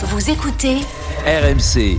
Vous écoutez RMC.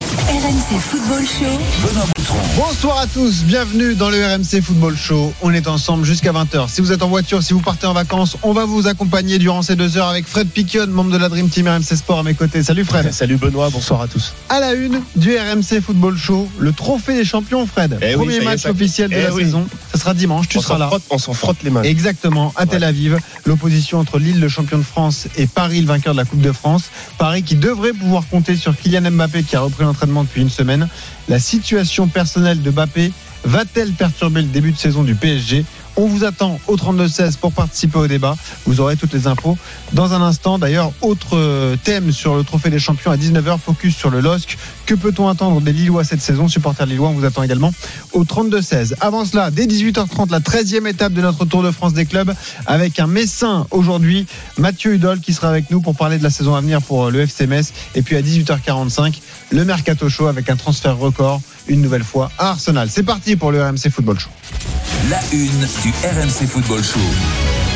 RMC Football Show. Benoît. Bonsoir à tous, bienvenue dans le RMC Football Show. On est ensemble jusqu'à 20h. Si vous êtes en voiture, si vous partez en vacances, on va vous accompagner durant ces deux heures avec Fred Piquion, membre de la Dream Team RMC Sport à mes côtés. Salut Fred. Salut Benoît, bonsoir à tous. À la une du RMC Football Show, le trophée des champions, Fred. Eh Premier est, match officiel de Eh la oui. saison. Ça sera dimanche, tu on seras là. frotte- on s'en frotte les mains. Exactement, à Tel Aviv, l'opposition entre Lille, le champion de France, et Paris, le vainqueur de la Coupe de France. Paris qui devrait pouvoir compter sur Kylian Mbappé qui a repris l'entraînement depuis une semaine. La situation personnelle de Mbappé va-t-elle perturber le début de saison du PSG On vous attend au 32-16 pour participer au débat. Vous aurez toutes les infos dans un instant. D'ailleurs, autre euh, thème sur le trophée des champions à 19h, focus sur le LOSC. Que peut-on attendre des Lillois cette saison? Supporters Lillois, on vous attend également au 32-16. Avant cela, dès 18h30, la 13e étape de notre Tour de France des clubs avec un Messin aujourd'hui, Mathieu Hudol qui sera avec nous pour parler de la saison à venir pour euh, le FC Metz. Et puis à 18h45, le Mercato Show avec un transfert record, une nouvelle fois à Arsenal. C'est parti pour le RMC Football Show. La une du RMC Football Show.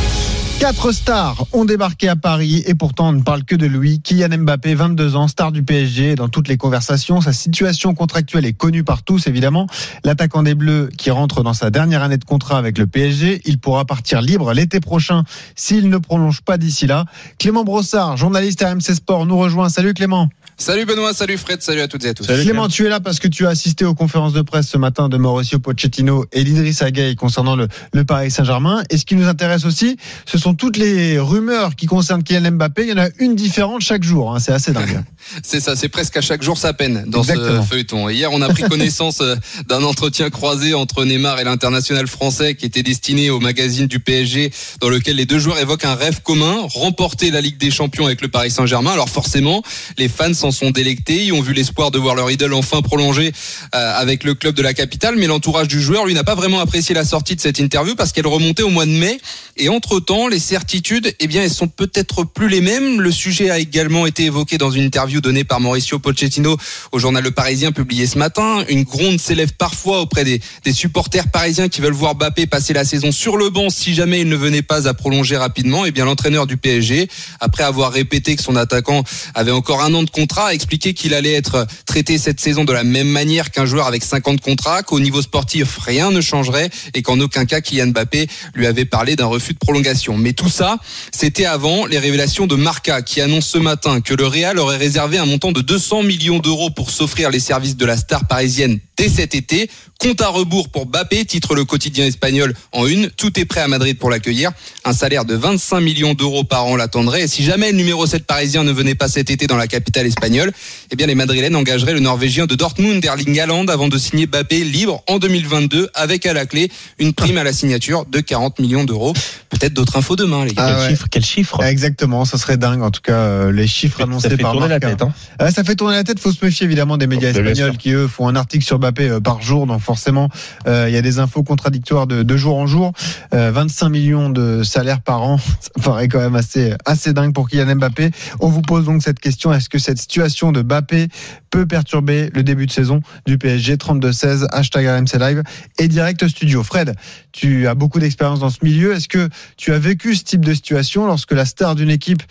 Quatre stars ont débarqué à Paris et pourtant on ne parle que de lui. Kylian Mbappé, 22 ans, star du PSG dans toutes les conversations. Sa situation contractuelle est connue par tous évidemment. L'attaquant des Bleus qui rentre dans sa dernière année de contrat avec le PSG, il pourra partir libre l'été prochain s'il ne prolonge pas d'ici là. Clément Brossard, journaliste à RMC Sport, nous rejoint. Salut Clément. Salut Benoît, salut Fred, salut à toutes et à tous. Salut. Clément, tu es là parce que tu as assisté aux conférences de presse ce matin de Mauricio Pochettino et d'Idriss Gueye concernant le, le Paris Saint-Germain. Et ce qui nous intéresse aussi, ce sont toutes les rumeurs qui concernent Kylian Mbappé. Il y en a une différente chaque jour. hein. C'est assez dingue. C'est ça, c'est presque à chaque jour sa peine dans Exactement. ce feuilleton. Et hier, on a pris connaissance euh, d'un entretien croisé entre Neymar et l'international français qui était destiné au magazine du PSG dans lequel les deux joueurs évoquent un rêve commun, remporter la Ligue des Champions avec le Paris Saint-Germain. Alors forcément, les fans s'en sont délectés, ils ont vu l'espoir de voir leur idole enfin prolongée euh, avec le club de la capitale, mais l'entourage du joueur, lui, n'a pas vraiment apprécié la sortie de cette interview parce qu'elle remontait au mois de mai. Et entre-temps, les certitudes, eh bien, elles sont peut-être plus les mêmes. Le sujet a également été évoqué dans une interview donnée par Mauricio Pochettino au journal Le Parisien publié ce matin. Une gronde s'élève parfois auprès des, des supporters parisiens qui veulent voir Mbappé passer la saison sur le banc si jamais il ne venait pas à prolonger rapidement. Eh bien, l'entraîneur du PSG, après avoir répété que son attaquant avait encore un an de contrat, a expliqué qu'il allait être traité cette saison de la même manière qu'un joueur avec 50 contrats, qu'au niveau sportif, rien ne changerait et qu'en aucun cas Kylian Mbappé lui avait parlé d'un refus de prolongation. Mais tout ça, c'était avant les révélations de Marca qui annonce ce matin que le Real aurait réservé un montant de 200 millions d'euros pour s'offrir les services de la star parisienne dès cet été. Compte à rebours pour Mbappé, titre le quotidien espagnol en une. Tout est prêt à Madrid pour l'accueillir. Un salaire de 25 millions d'euros par an l'attendrait. Et si jamais le numéro 7 parisien ne venait pas cet été dans la capitale espagnole, eh bien les Madrilènes engageraient le Norvégien de Dortmund, Erling Haaland, avant de signer Mbappé libre en 2022 avec à la clé une prime à la signature de 40 millions d'euros. Peut-être d'autres infos demain, les gars. Ah quel ouais. chiffre, quel chiffre Exactement, ça serait dingue. En tout cas, euh, les chiffres Ça annoncés fait par tourner la Marca. tête. Hein. Ah, ça fait tourner la tête. Faut se méfier évidemment des médias Bien sûr. espagnols qui eux font un article sur Mbappé euh, par jour. Donc forcément, euh, il y a des infos contradictoires de, de jour en jour. Euh, 25 millions de salaires par an, ça paraît quand même assez assez dingue pour Kylian Mbappé. On vous pose donc cette question est-ce que cette situation de Mbappé peut perturber le début de saison du PSG 32-16 hashtag RMC Live et direct studio? Fred, tu as beaucoup d'expérience dans ce milieu. Est-ce que tu as vécu ce type de situation lorsque la star d'une équipe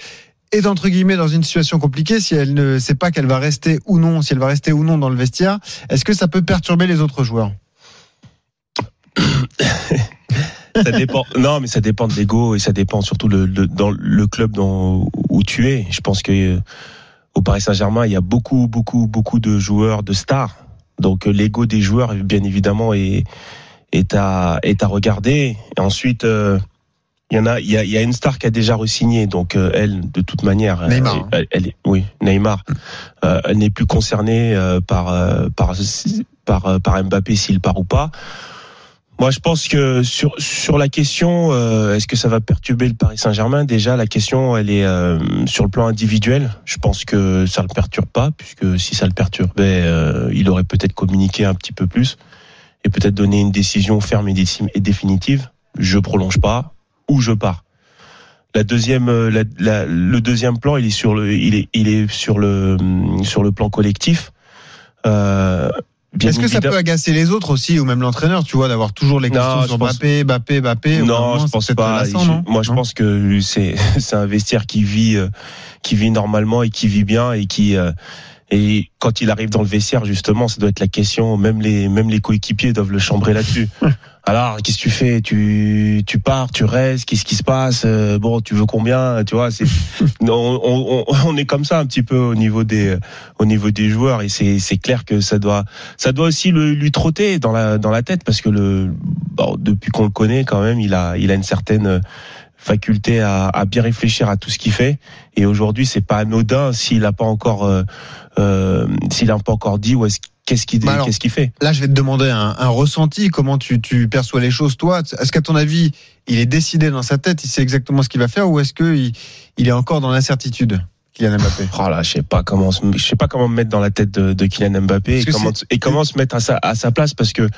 est entre guillemets dans une situation compliquée si elle ne sait pas qu'elle va rester ou non, si elle va rester ou non dans le vestiaire, est-ce que ça peut perturber les autres joueurs? Ça dépend. Non, mais ça dépend de l'ego et ça dépend surtout le, le- dans le club dans, où tu es. Je pense que euh, au Paris Saint-Germain, il y a beaucoup, beaucoup, beaucoup de joueurs, de stars. Donc euh, l'ego des joueurs, bien évidemment, est, est à est à regarder. Et ensuite, euh, il y en a, il y a, il y a une star qui a déjà re-signé. Donc euh, elle, de toute manière, elle- Neymar, elle, elle est- oui, Neymar, euh, elle n'est plus concernée euh, par euh, par par euh, par Mbappé s'il part ou pas. Moi, je pense que sur sur la question, euh, est-ce que ça va perturber le Paris Saint-Germain? Déjà, la question, elle est euh, sur le plan individuel. Je pense que ça le perturbe pas, puisque si ça le perturbait, euh, il aurait peut-être communiqué un petit peu plus et peut-être donné une décision ferme et, définitive. Je prolonge pas ou je pars. La deuxième, euh, la- la- le deuxième plan, il est sur le, il est, il est sur le, sur le plan collectif. Euh, Est-ce que ça peut agacer les autres aussi, ou même l'entraîneur, tu vois, d'avoir toujours les Non, questions je sur pense- bout d'un Non, moment, je pense pas. lassant, Je- non? moi, je Non pense que c'est c'est un vestiaire qui vit euh, qui vit normalement et qui vit bien et qui euh, et quand il arrive dans le vestiaire justement, ça doit être la question. Même les même les coéquipiers doivent le chambrer là-dessus. Alors, qu'est-ce que tu fais? Tu tu pars, tu restes? Qu'est-ce qui se passe? Euh, Bon, tu veux combien? Tu vois, c'est on, on, on est comme ça un petit peu au niveau des au niveau des joueurs. Et c'est c'est clair que ça doit ça doit aussi le, lui trotter dans la dans la tête parce que le bon, depuis qu'on le connaît quand même, il a il a une certaine faculté à, à bien réfléchir à tout ce qu'il fait. Et aujourd'hui c'est pas anodin s'il a pas encore euh, euh, s'il a pas encore dit où est-ce qu'est-ce qu'il Bah qu'est-ce qu'il fait. Là, je vais te demander un, un ressenti. Comment tu, tu perçois les choses, toi? Est-ce qu'à ton avis, il est décidé dans sa tête, il sait exactement ce qu'il va faire, ou est-ce que il, il est encore dans l'incertitude, Kylian Mbappé? Oh là, je sais pas comment, se- je sais pas comment me mettre dans la tête de, de Kylian Mbappé comment, et comment se mettre à sa, à sa place parce que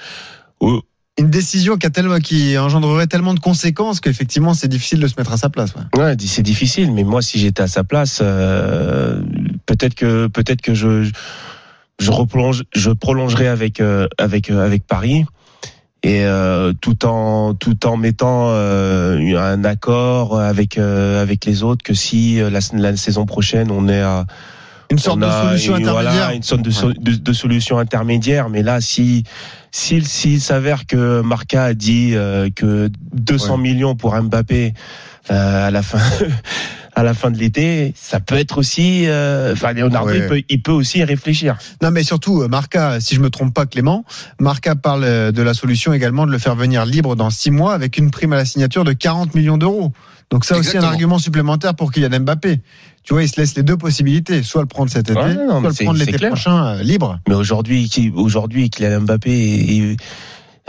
oh, Une décision qui, a tellement, engendrerait tellement de conséquences qu'effectivement, c'est difficile de se mettre à sa place. ouais. ouais, c'est difficile. Mais moi, si j'étais à sa place, euh, peut-être que peut-être que je je replonge, je prolongerai avec euh, avec euh, avec Paris et euh, tout en tout en mettant un accord avec avec les autres que si la saison prochaine on est à Une sorte de solution une- intermédiaire. Voilà, une sorte de, so- de, de solution intermédiaire. Mais là, si s'il s'il s'avère que Marca a dit euh, que 200 Ouais. millions pour Mbappé euh, à la fin à la fin de l'été, ça peut être aussi. euh, Enfin, Leonardo, Ouais. il peut il peut aussi y réfléchir. Non, mais surtout, euh, Marca, si je me trompe pas, Clément, Marca parle euh, de la solution également de le faire venir libre dans six mois avec une prime à la signature de 40 millions d'euros. Donc ça aussi un argument supplémentaire pour Kylian Mbappé. Tu vois, il se laisse les deux possibilités, soit le prendre cet été, Ouais, non, mais soit le prendre l'été prochain euh, libre. Mais aujourd'hui, aujourd'hui, Kylian Mbappé, est- est-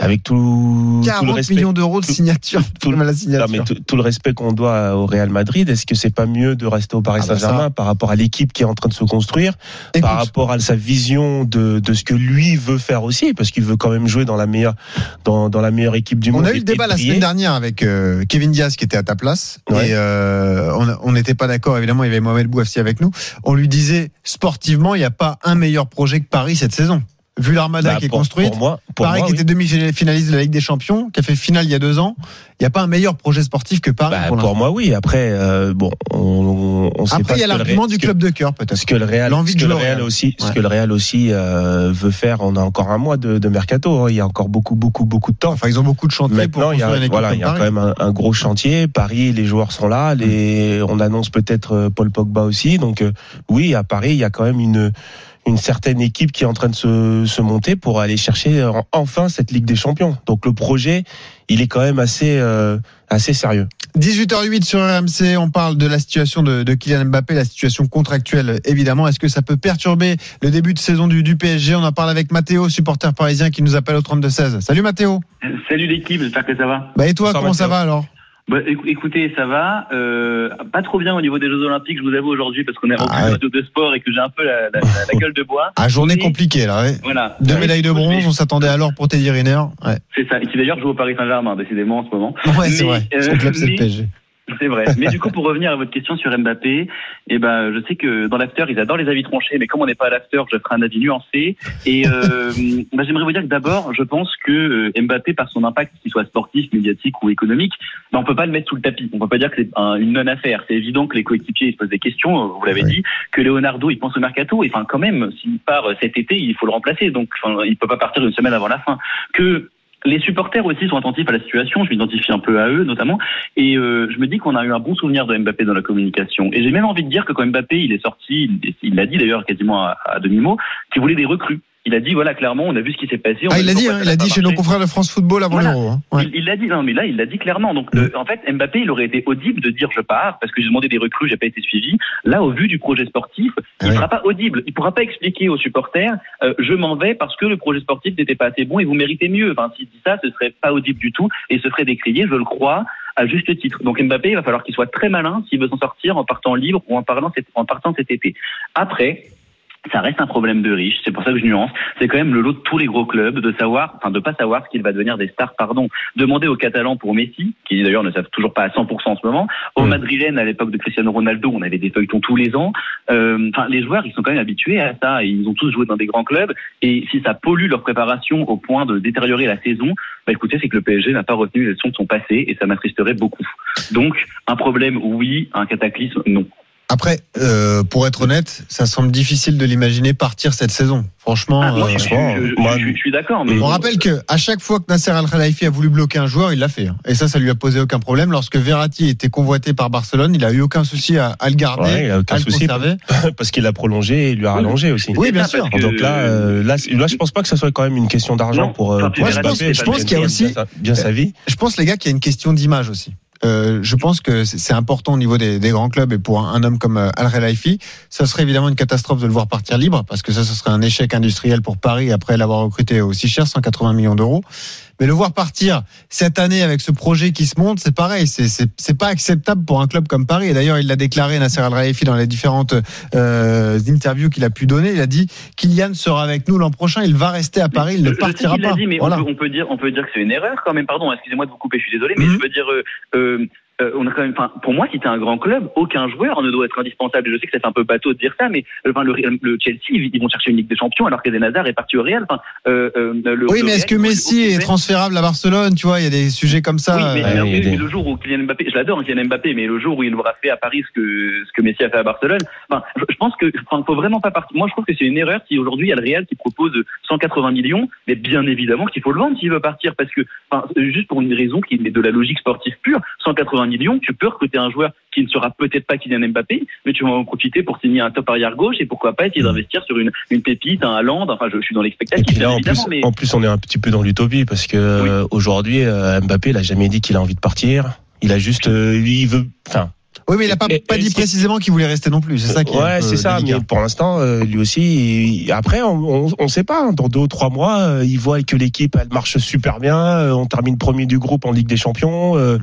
avec tout, tout le 40 respect. millions d'euros de tout- signature, Non, mais le respect qu'on doit au Real Madrid, est-ce que c'est pas mieux de rester au Paris Ah bah Saint-Germain par rapport à l'équipe qui est en train de se construire, Écoute, par rapport à sa vision de, de ce que lui veut faire aussi, parce qu'il veut quand même jouer dans la meilleure dans, dans la meilleure équipe du On monde. a eu le débat la semaine dernière avec euh, Kevin Diaz qui était à ta place. Ouais. et euh, on- on n'était pas d'accord évidemment il y avait Mohamed Bouafsi avec nous. On lui disait sportivement il n'y a pas un meilleur projet que Paris cette saison vu l'armada Bah, qui est pour, construite pour moi, pour Paris moi, qui oui. était demi-finaliste de la Ligue des Champions qui a fait finale il y a deux ans il n'y a pas un meilleur projet sportif que Paris Bah, pour pour moi, oui. Après, euh, bon, on, on sait pas après il y a l'argument du club de cœur peut-être Ce que le Real, ce que le Real aussi, ce que le Real aussi euh, veut faire, on a encore un mois de, de mercato. hein. Il y a encore beaucoup, beaucoup, beaucoup de temps. enfin ils ont beaucoup de chantiers pour Maintenant, il y a, voilà, il y a quand même un, un gros chantier. Paris, les joueurs sont là. Les, on annonce peut-être euh, Paul Pogba aussi. Donc, euh, oui, à Paris, il y a quand même une, une certaine équipe qui est en train de se, se monter pour aller chercher euh, enfin cette Ligue des Champions. Donc, le projet, il est quand même assez, euh, assez sérieux. 18h08 sur RMC, on parle de la situation de, de Kylian Mbappé, la situation contractuelle évidemment. Est-ce que ça peut perturber le début de saison du, du PSG On en parle avec Mathéo, supporter parisien qui nous appelle au 32-16. Salut Mathéo Salut l'équipe, j'espère que ça va. Bah et toi, Bonsoir, comment ça va alors? Bah, écou- écoutez, ça va. Euh, pas trop bien au niveau des Jeux Olympiques, je vous avoue aujourd'hui, parce qu'on est Ah ouais. de sport et que j'ai un peu la, la- la- la gueule de bois. Ah, journée compliquée là, ouais. Voilà. Deux Ouais, médailles de bronze, on s'attendait alors pour Teddy Riner. Ouais, C'est ça, et qui d'ailleurs joue au Paris Saint-Germain, décidément, en ce moment. ouais c'est vrai. euh, Son club, c'est le PSG. C'est vrai. Mais du coup, pour revenir à votre question sur Mbappé, eh ben, je sais que dans l'after, ils adorent les avis tranchés, mais comme on n'est pas à l'after, je ferai un avis nuancé. Et euh, bah, j'aimerais vous dire que d'abord, je pense que euh, Mbappé, par son impact, qu'il soit sportif, médiatique ou économique, bah, on peut pas le mettre sous le tapis. On peut pas dire que c'est un- une non-affaire. C'est évident que les coéquipiers ils se posent des questions. euh, Vous l'avez Oui. dit, que Leonardo, il pense au mercato. Et enfin, quand même, s'il part euh, cet été, il faut le remplacer. Donc, enfin, il peut pas partir une semaine avant la fin. Que les supporters aussi sont attentifs à la situation. Je m'identifie un peu à eux, notamment. Et euh, je me dis qu'on a eu un bon souvenir de Mbappé dans la communication. Et j'ai même envie de dire que quand Mbappé il est sorti, il- l'a dit d'ailleurs quasiment à, à demi-mot, qu'il voulait des recrues. Il a dit voilà clairement, on a vu ce qui s'est passé. on Ah, a il l'a dit, hein, il a dit chez nos confrères de France Football avant Voilà. l'Euro. hein. Ouais. Il l'a dit, non, mais là, il l'a dit clairement. Donc, le- en fait, Mbappé, il aurait été audible de dire je pars parce que j'ai demandé des recrues, j'ai pas été suivi. Là, au vu du projet sportif, il ne sera pas audible. Il pourra pas expliquer aux supporters euh, je m'en vais parce que le projet sportif n'était pas assez bon et vous méritez mieux. Enfin, s'il dit ça, ce serait pas audible du tout et se ferait décrier, je le crois, à juste titre. Donc, Mbappé, il va falloir qu'il soit très malin s'il veut s'en sortir en partant libre ou en parlant en partant cet été. Après, ça reste un problème de riches, c'est pour ça que je nuance. C'est quand même le lot de tous les gros clubs de savoir, enfin de pas savoir ce qu'il va devenir des stars, pardon. Demander aux Catalans pour Messi, qui d'ailleurs ne savent toujours pas à 100% en ce moment, aux Mm. Madrilènes à l'époque de Cristiano Ronaldo, on avait des feuilletons tous les ans. euh, enfin, les joueurs, ils sont quand même habitués à ça. Et ils ont tous joué dans des grands clubs. Et si ça pollue leur préparation au point de détériorer la saison, bah écoutez, c'est que le PSG n'a pas retenu les leçons de son passé et ça m'attristerait beaucoup. Donc, un problème, oui. Un cataclysme, non. Après, euh, pour être honnête, ça semble difficile de l'imaginer partir cette saison. Franchement, Ah, moi, euh, je, je- franchement, je- moi, je- je suis d'accord. Mais on rappelle que à chaque fois que Nasser Al Khelaifi a voulu bloquer un joueur, il l'a fait. hein. Et ça, ça lui a posé aucun problème. Lorsque Verratti était convoité par Barcelone, il a eu aucun souci à, à le garder, Ouais, il a aucun à le souci. conserver. parce qu'il a prolongé et il lui a Oui. rallongé aussi. Oui, bien sûr. que- Donc là, euh, là, je pense pas que ça soit quand même une question d'argent pour, euh, Enfin, pour Moi, je pense- pense qu'il y a aussi- bien sa- bien sa vie. Je pense, les gars, qu'il y a une question d'image aussi. Euh, je pense que c'est important au niveau des, grands clubs et pour un, homme comme euh, Al Khelaifi, ça serait évidemment une catastrophe de le voir partir libre parce que ça, ce serait un échec industriel pour Paris après l'avoir recruté aussi cher, 180 millions d'euros. Mais le voir partir cette année avec ce projet qui se monte, c'est pareil, c'est c'est c'est pas acceptable pour un club comme Paris. Et d'ailleurs, il l'a déclaré Nasser Al Khelaifi dans les différentes euh, interviews qu'il a pu donner. Il a dit Kylian sera avec nous l'an prochain, il va rester à Paris, il ne partira pas. dit, mais Voilà. on, peut, on peut dire, on peut dire que c'est une erreur quand même. Pardon, excusez-moi de vous couper, je suis désolé, mais Mhm. je veux dire, euh, euh, euh, on a quand même, enfin, pour moi, si t'es un grand club, aucun joueur ne doit être indispensable. Et Je sais que c'est un peu bateau de dire ça, mais euh, enfin, le, le Chelsea, ils ils vont chercher une Ligue des Champions alors qu'Eden Hazard est parti au Real. Enfin, euh, euh, le, Oui, le mais est-ce que Messi est transférable à Barcelone Tu vois, il y a des sujets comme ça. Oui, mais, euh, oui, le jour où Kylian Mbappé, je l'adore, Kylian Mbappé, mais le jour où il aura fait à Paris ce que ce que Messi a fait à Barcelone, enfin, je, je pense que, enfin, faut vraiment pas partir. Moi, je trouve que c'est une erreur si aujourd'hui il y a le Real qui propose 180 millions, mais bien évidemment qu'il faut le vendre s'il veut partir, parce que, enfin, juste pour une raison qui est de la logique sportive pure, 180 millions, tu peux recruter un joueur qui ne sera peut-être pas Kylian Mbappé, mais tu vas en profiter pour signer un top arrière gauche et pourquoi pas essayer d'investir sur une, une pépite, un Haaland. Enfin, je, je suis dans l'expectative, là, en plus, mais en plus, on est un petit peu dans l'utopie parce que euh, aujourd'hui, euh, Mbappé, il a jamais dit qu'il a envie de partir. Il a juste, euh, il veut, enfin, Oui, mais il n'a pas, pas dit précisément qu'il voulait rester non plus. C'est ça qui est. ouais, c'est ça. délicat. Mais pour l'instant, euh, lui aussi. après, on, on sait pas. hein, Dans deux ou trois mois, euh, il voit que l'équipe elle marche super bien. euh, on termine premier du groupe en Ligue des Champions. euh,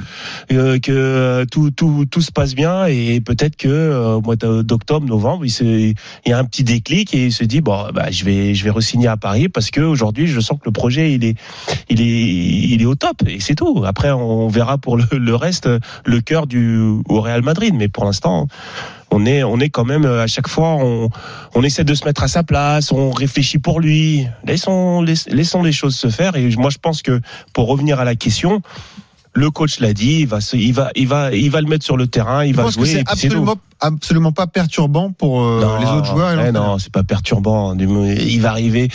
euh, que euh, tout, tout, tout se passe bien et peut-être que euh, au mois d'octobre, novembre, il, se, il y a un petit déclic et il se dit bon, bah, je vais, je vais re-signer à Paris parce que aujourd'hui, je sens que le projet il est, il est, il est au top et c'est tout. Après, on verra pour le, le reste, le cœur du au Real Madrid. Mais pour l'instant, on est, on est quand même euh, à chaque fois, on, on essaie de se mettre à sa place, on réfléchit pour lui. Laissons, laissons les choses se faire. Et moi, je pense que pour revenir à la question, le coach l'a dit, il va, se- il va, il va, il va le mettre sur le terrain, il Je va pense jouer. c'est et absolument, absolument pas perturbant pour euh, Non, les autres joueurs. et eh non, c'est pas perturbant. Il va arriver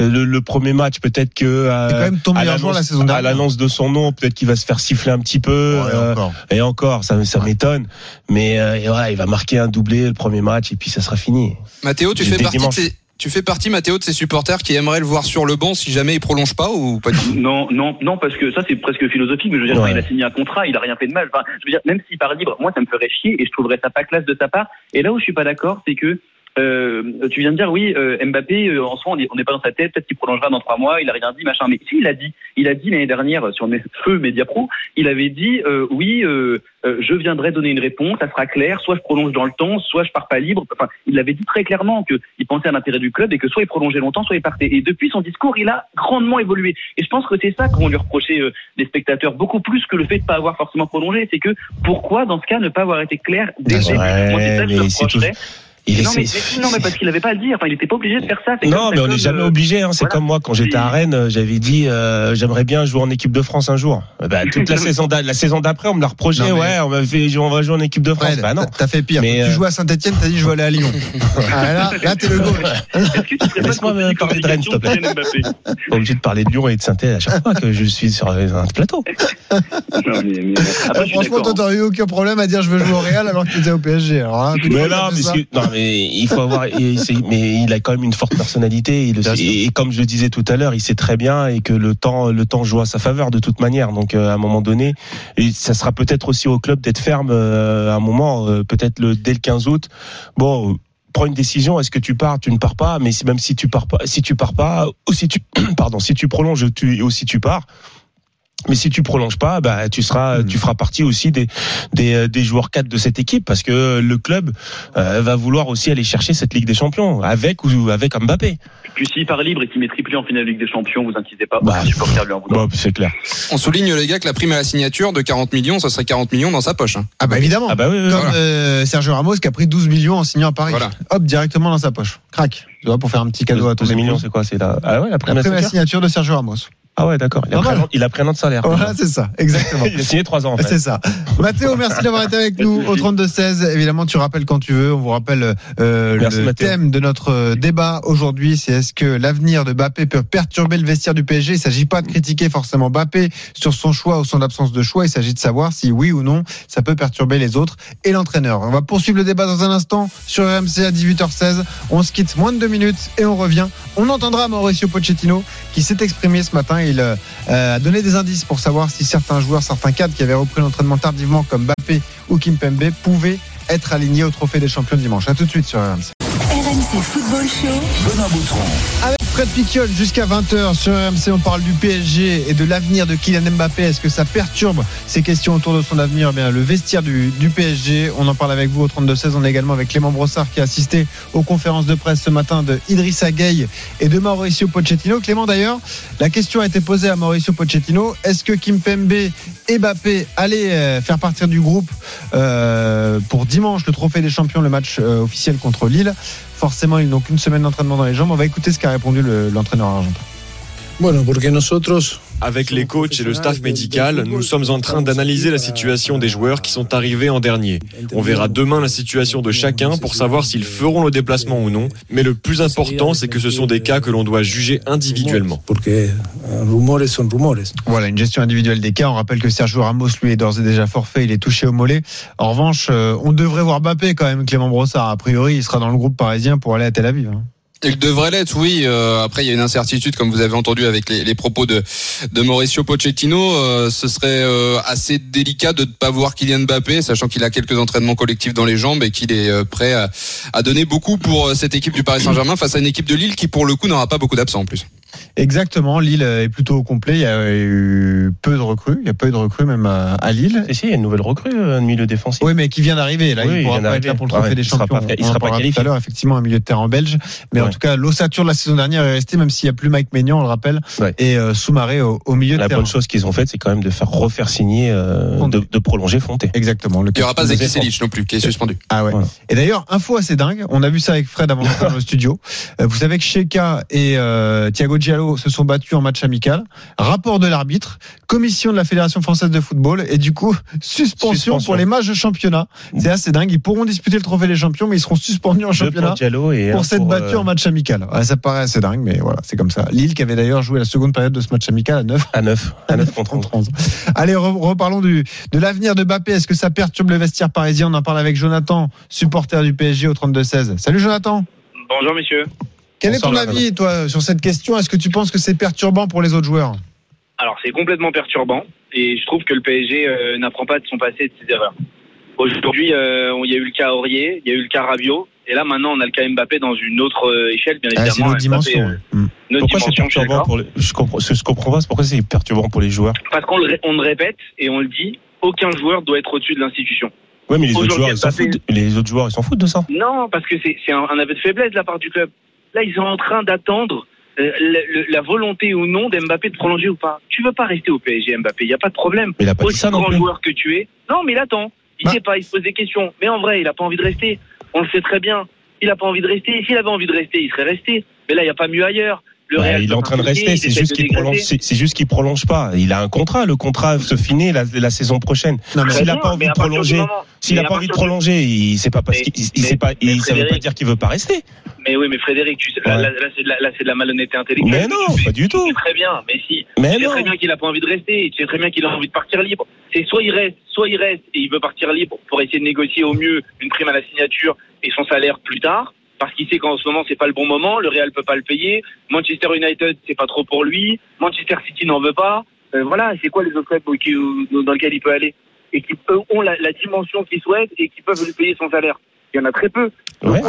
euh, le, le premier match, peut-être que euh, C'est quand même ton à meilleur joueur la l'annonce- saison à l'annonce de son nom, peut-être qu'il va se faire siffler un petit peu. Ouais, euh, encore. et encore, ça, ça Ouais. m'étonne. Mais euh, et voilà, il va marquer un doublé le premier match et puis ça sera fini. Mathéo, tu fais partie de dimanche. ces, tu fais partie, Mathéo, de ces supporters qui aimeraient le voir sur le banc si jamais il prolonge pas ou pas du tout? Non, non, non, parce que ça c'est presque philosophique. Mais je veux dire, Ouais. il a signé un contrat, il a rien fait de mal. Enfin, je veux dire, même s'il part libre, moi ça me ferait chier et je trouverais ça pas classe de sa part. Et là où je suis pas d'accord, c'est que euh, tu viens de dire oui, euh, Mbappé euh, en soi on est- on n'est pas dans sa tête. Peut-être qu'il prolongera dans trois mois. Il a rien dit, machin. Mais si il a dit, il a dit l'année dernière sur mes feux Media Pro, il avait dit euh, oui, euh, euh, je viendrai donner une réponse, ça sera clair. Soit je prolonge dans le temps, soit je pars pas libre. Enfin, il avait dit très clairement que il pensait à l'intérêt du club et que soit il prolongeait longtemps, soit il partait. Et depuis son discours, il a grandement évolué. Et je pense que c'est ça qu'on lui reprochait euh, les spectateurs beaucoup plus que le fait de pas avoir forcément prolongé. C'est que pourquoi dans ce cas ne pas avoir été clair dès le début? Il non, mais, essaie- mais- non, mais parce qu'il avait pas à le dire. Enfin, il était pas obligé de faire ça. Non, mais on n'est jamais euh, obligé. Hein. C'est voilà. comme moi quand j'étais à Rennes, euh, j'avais dit euh, j'aimerais bien jouer en équipe de France un jour. Ben, toute la saison d'a- la saison d'après, on me l'a reproché. Non, mais- Ouais, on m'a fait on va jouer en équipe de France. Fred, bah non. t'as- fait pire. Mais, tu euh, joues à Saint-Etienne, t'as dit je veux aller à Lyon. Ah, là, là t'es le pas Laisse-moi parler de Rennes, s'il te plaît. Pas obligé de parler de Lyon et de saint à chaque fois que je suis sur un plateau. Franchement, toi, t'aurais eu aucun problème à dire je veux jouer au Real alors que tu étais au PSG. Hein, Mais non, mais, il faut avoir. mais il a quand même une forte personnalité. Le et, et comme je le disais tout à l'heure, il sait très bien et que le temps, le temps joue à sa faveur de toute manière. Donc euh, à un moment donné, et ça sera peut-être aussi au club d'être ferme euh, à un moment, euh, peut-être le dès le 15 août. Bon. Prends une décision. Est-ce que tu pars, tu ne pars pas? Mais même si tu pars pas, si tu pars pas, ou si tu, pardon, si tu prolonges, tu ou si tu pars. Mais si tu prolonges pas, bah tu seras, Hmm. tu feras partie aussi des des, euh, des joueurs cadres de cette équipe parce que le club euh, va vouloir aussi aller chercher cette Ligue des Champions avec ou avec Mbappé. Puis s'il part libre et qu'il met triplé en finale de Ligue des Champions, vous inquiétez pas, Bah, supporter lui en voudra. Bon, c'est clair. On souligne les gars que la prime à la signature de 40 millions, ça serait 40 millions dans sa poche. hein. Ah bah évidemment. Ah bah oui, oui, Comme voilà. euh, Sergio Ramos qui a pris 12 millions en signant à Paris. Voilà. Hop, directement dans sa poche. Crac. Tu vois, pour faire un petit cadeau à ton 12 millions, c'est quoi C'est la ah ouais la prime à prime à la signature de Sergio Ramos. Ah ouais, d'accord. Il a pris un an- il a pris un an de salaire. Voilà, c'est ça, exactement. Il a signé trois ans en fait. C'est ça. Mathéo, merci d'avoir été avec nous au 32-16. Évidemment, tu rappelles quand tu veux. On vous rappelle euh, Merci, le Mathéo. thème de notre euh, débat aujourd'hui. C'est est-ce que l'avenir de Bappé peut perturber le vestiaire du PSG Il ne s'agit pas de critiquer forcément Bappé sur son choix ou son absence de choix. Il s'agit de savoir si oui ou non ça peut perturber les autres et l'entraîneur. On va poursuivre le débat dans un instant sur RMC à 18h16. On se quitte moins de deux minutes et on revient. On entendra Mauricio Pochettino qui s'est exprimé ce matin. Il euh, a donné des indices pour savoir si certains joueurs, certains cadres qui avaient repris l'entraînement tardivement comme Bappé ou Kimpembe pouvaient être alignés au trophée des champions dimanche. À tout de suite sur RMC. RMC Football Show. Benoît Boutron. Avec Fred Piquiol jusqu'à 20h sur RMC, on parle du PSG et de l'avenir de Kylian Mbappé. Est-ce que ça perturbe ces questions autour de son avenir Eh bien, Le vestiaire du, PSG, on en parle avec vous au 32-16. On est également avec Clément Brossard qui a assisté aux conférences de presse ce matin de Idrissa Gueye et de Mauricio Pochettino. Clément, d'ailleurs, la question a été posée à Mauricio Pochettino. Est-ce que Kimpembe et Mbappé allaient euh, faire partir du groupe euh, pour dimanche le trophée des champions, le match euh, officiel contre Lille? Forcément, ils n'ont qu'une semaine d'entraînement dans les jambes. On va écouter ce qu'a répondu le- l'entraîneur argentin. Bueno, porque nosotros Avec les coachs et le staff médical, nous sommes en train d'analyser la situation des joueurs qui sont arrivés en dernier. On verra demain la situation de chacun pour savoir s'ils feront le déplacement ou non, mais le plus important, c'est que ce sont des cas que l'on doit juger individuellement. Eh, rumores son rumores. Voilà, une gestion individuelle des cas. On rappelle que Sergio Ramos, lui, est d'ores et déjà forfait. Il est touché au mollet. En revanche, euh, on devrait voir Mbappé quand même, Clément Brossard. A priori, il sera dans le groupe parisien pour aller à Tel Aviv. Il devrait l'être, oui. Euh, après, il y a une incertitude, comme vous avez entendu avec les, propos de, Mauricio Pochettino. Euh, ce serait euh, assez délicat de ne pas voir Kylian Mbappé, sachant qu'il a quelques entraînements collectifs dans les jambes et qu'il est prêt à, à donner beaucoup pour cette équipe du Paris Saint-Germain face à une équipe de Lille qui, pour le coup, n'aura pas beaucoup d'absents en plus. Exactement. Lille est plutôt au complet. Il y a eu peu de recrues. Il y a peu de recrues même à, Lille. Et si, il y a une nouvelle recrue, euh, un milieu défensif. Oui, mais qui vient d'arriver. Là, Oui, il pourra pas être là pour le trophée Ouais, des il sera champions. pas- il On sera en pas qualifié. tout à l'heure, effectivement, un milieu de terrain en belge. Mais en tout cas, l'ossature de la saison dernière est restée, même s'il n'y a plus Mike Maignan, on le rappelle, Ouais. et euh, Soumaré au, au milieu La de terrain. bonne chose qu'ils ont faite, c'est quand même de faire refaire signer, euh, de, de prolonger Fonté. Exactement. Le Il n'y aura pas capitaine Zeki des Selic non plus, qui est suspendu. Ah ouais. Voilà. Et d'ailleurs, info assez dingue, on a vu ça avec Fred avant d'entrer dans le studio. Euh, Vous savez que Sheka et euh, Thiago Giallo se sont battus en match amical. Rapport de l'arbitre, commission de la Fédération française de football et du coup, suspension, Suspension. pour les matchs de championnat. C'est assez dingue. Ils pourront disputer le trophée des champions, mais ils seront suspendus en Deux championnat pour et pour s'être battus euh, en match amical. Ouais, ça paraît assez dingue, mais voilà, c'est comme ça. Lille qui avait d'ailleurs joué la seconde période de ce match amical à 9 à 9, à 9 contre 11. 11. Allez, re- reparlons du, de l'avenir de Bappé. Est-ce que ça perturbe le vestiaire parisien? On en parle avec Jonathan, supporter du PSG au 32-16. Salut Jonathan. Bonjour messieurs. Quel est ton avis, toi, sur cette question? Est-ce que tu penses que c'est perturbant pour les autres joueurs? Alors c'est complètement perturbant et je trouve que le PSG euh, n'apprend pas de son passé et de ses erreurs. Aujourd'hui, euh, il y a eu le cas Aurier, il y a eu le cas Rabiot et là maintenant on a le cas Mbappé dans une autre euh, échelle bien Ah, C'est évidemment. une autre Mbappé, dimension. euh, une autre Pourquoi c'est perturbant pour les... je comprends, ce que je comprends pas, c'est pourquoi c'est perturbant pour les joueurs. Parce qu'on le, ré- on le répète et on le dit, aucun joueur doit être au-dessus de l'institution. Ouais, mais les autres joueurs, ils s'en Mbappé- foutent. Les autres joueurs, ils s'en foutent de ça. Non, parce que c'est c'est un, un aveu de faiblesse de la part du club. Là, ils sont en train d'attendre euh, le- le- la volonté ou non d'Mbappé de prolonger ou pas. Tu veux pas rester au PSG, Mbappé, il y a pas de problème. Mais il a pas dit Aussi non grand plus. joueur que tu es. Non, mais il attend. Il Bah. sait pas, il se pose des questions. Mais en vrai, il a pas envie de rester. On le sait très bien. Il a pas envie de rester. S'il avait envie de rester, il serait resté. Mais là, il n'y a pas mieux ailleurs. Le Ouais, Real il est en train de rester, c'est juste qu'il prolonge, c'est juste qu'il prolonge pas. Il a un contrat, le contrat se finit la, la saison prochaine. S'il a bien, pas envie de prolonger, s'il mais a à pas envie de prolonger, il c'est pas parce qu'il sait pas, il, ça veut pas dire qu'il veut pas rester. Mais oui, mais Frédéric, tu sais, là, Ouais. là, là, c'est de la, là, c'est de la malhonnêteté intellectuelle. Mais non, Tu- pas du tu tout. sais très bien, mais si. Mais tu sais non. très bien qu'il a pas envie de rester. Tu sais très bien qu'il a envie de partir libre. C'est soit il reste, soit il reste et il veut partir libre pour essayer de négocier au mieux une prime à la signature et son salaire plus tard. Parce qu'il sait qu'en ce moment c'est pas le bon moment, le Real peut pas le payer. Manchester United c'est pas trop pour lui. Manchester City n'en veut pas. Euh, voilà, c'est quoi les autres clubs qui- dans lesquels il peut aller et qui eux, ont la, la dimension qu'il souhaite et qui peuvent lui payer son salaire. Il y en a très peu. Ouais,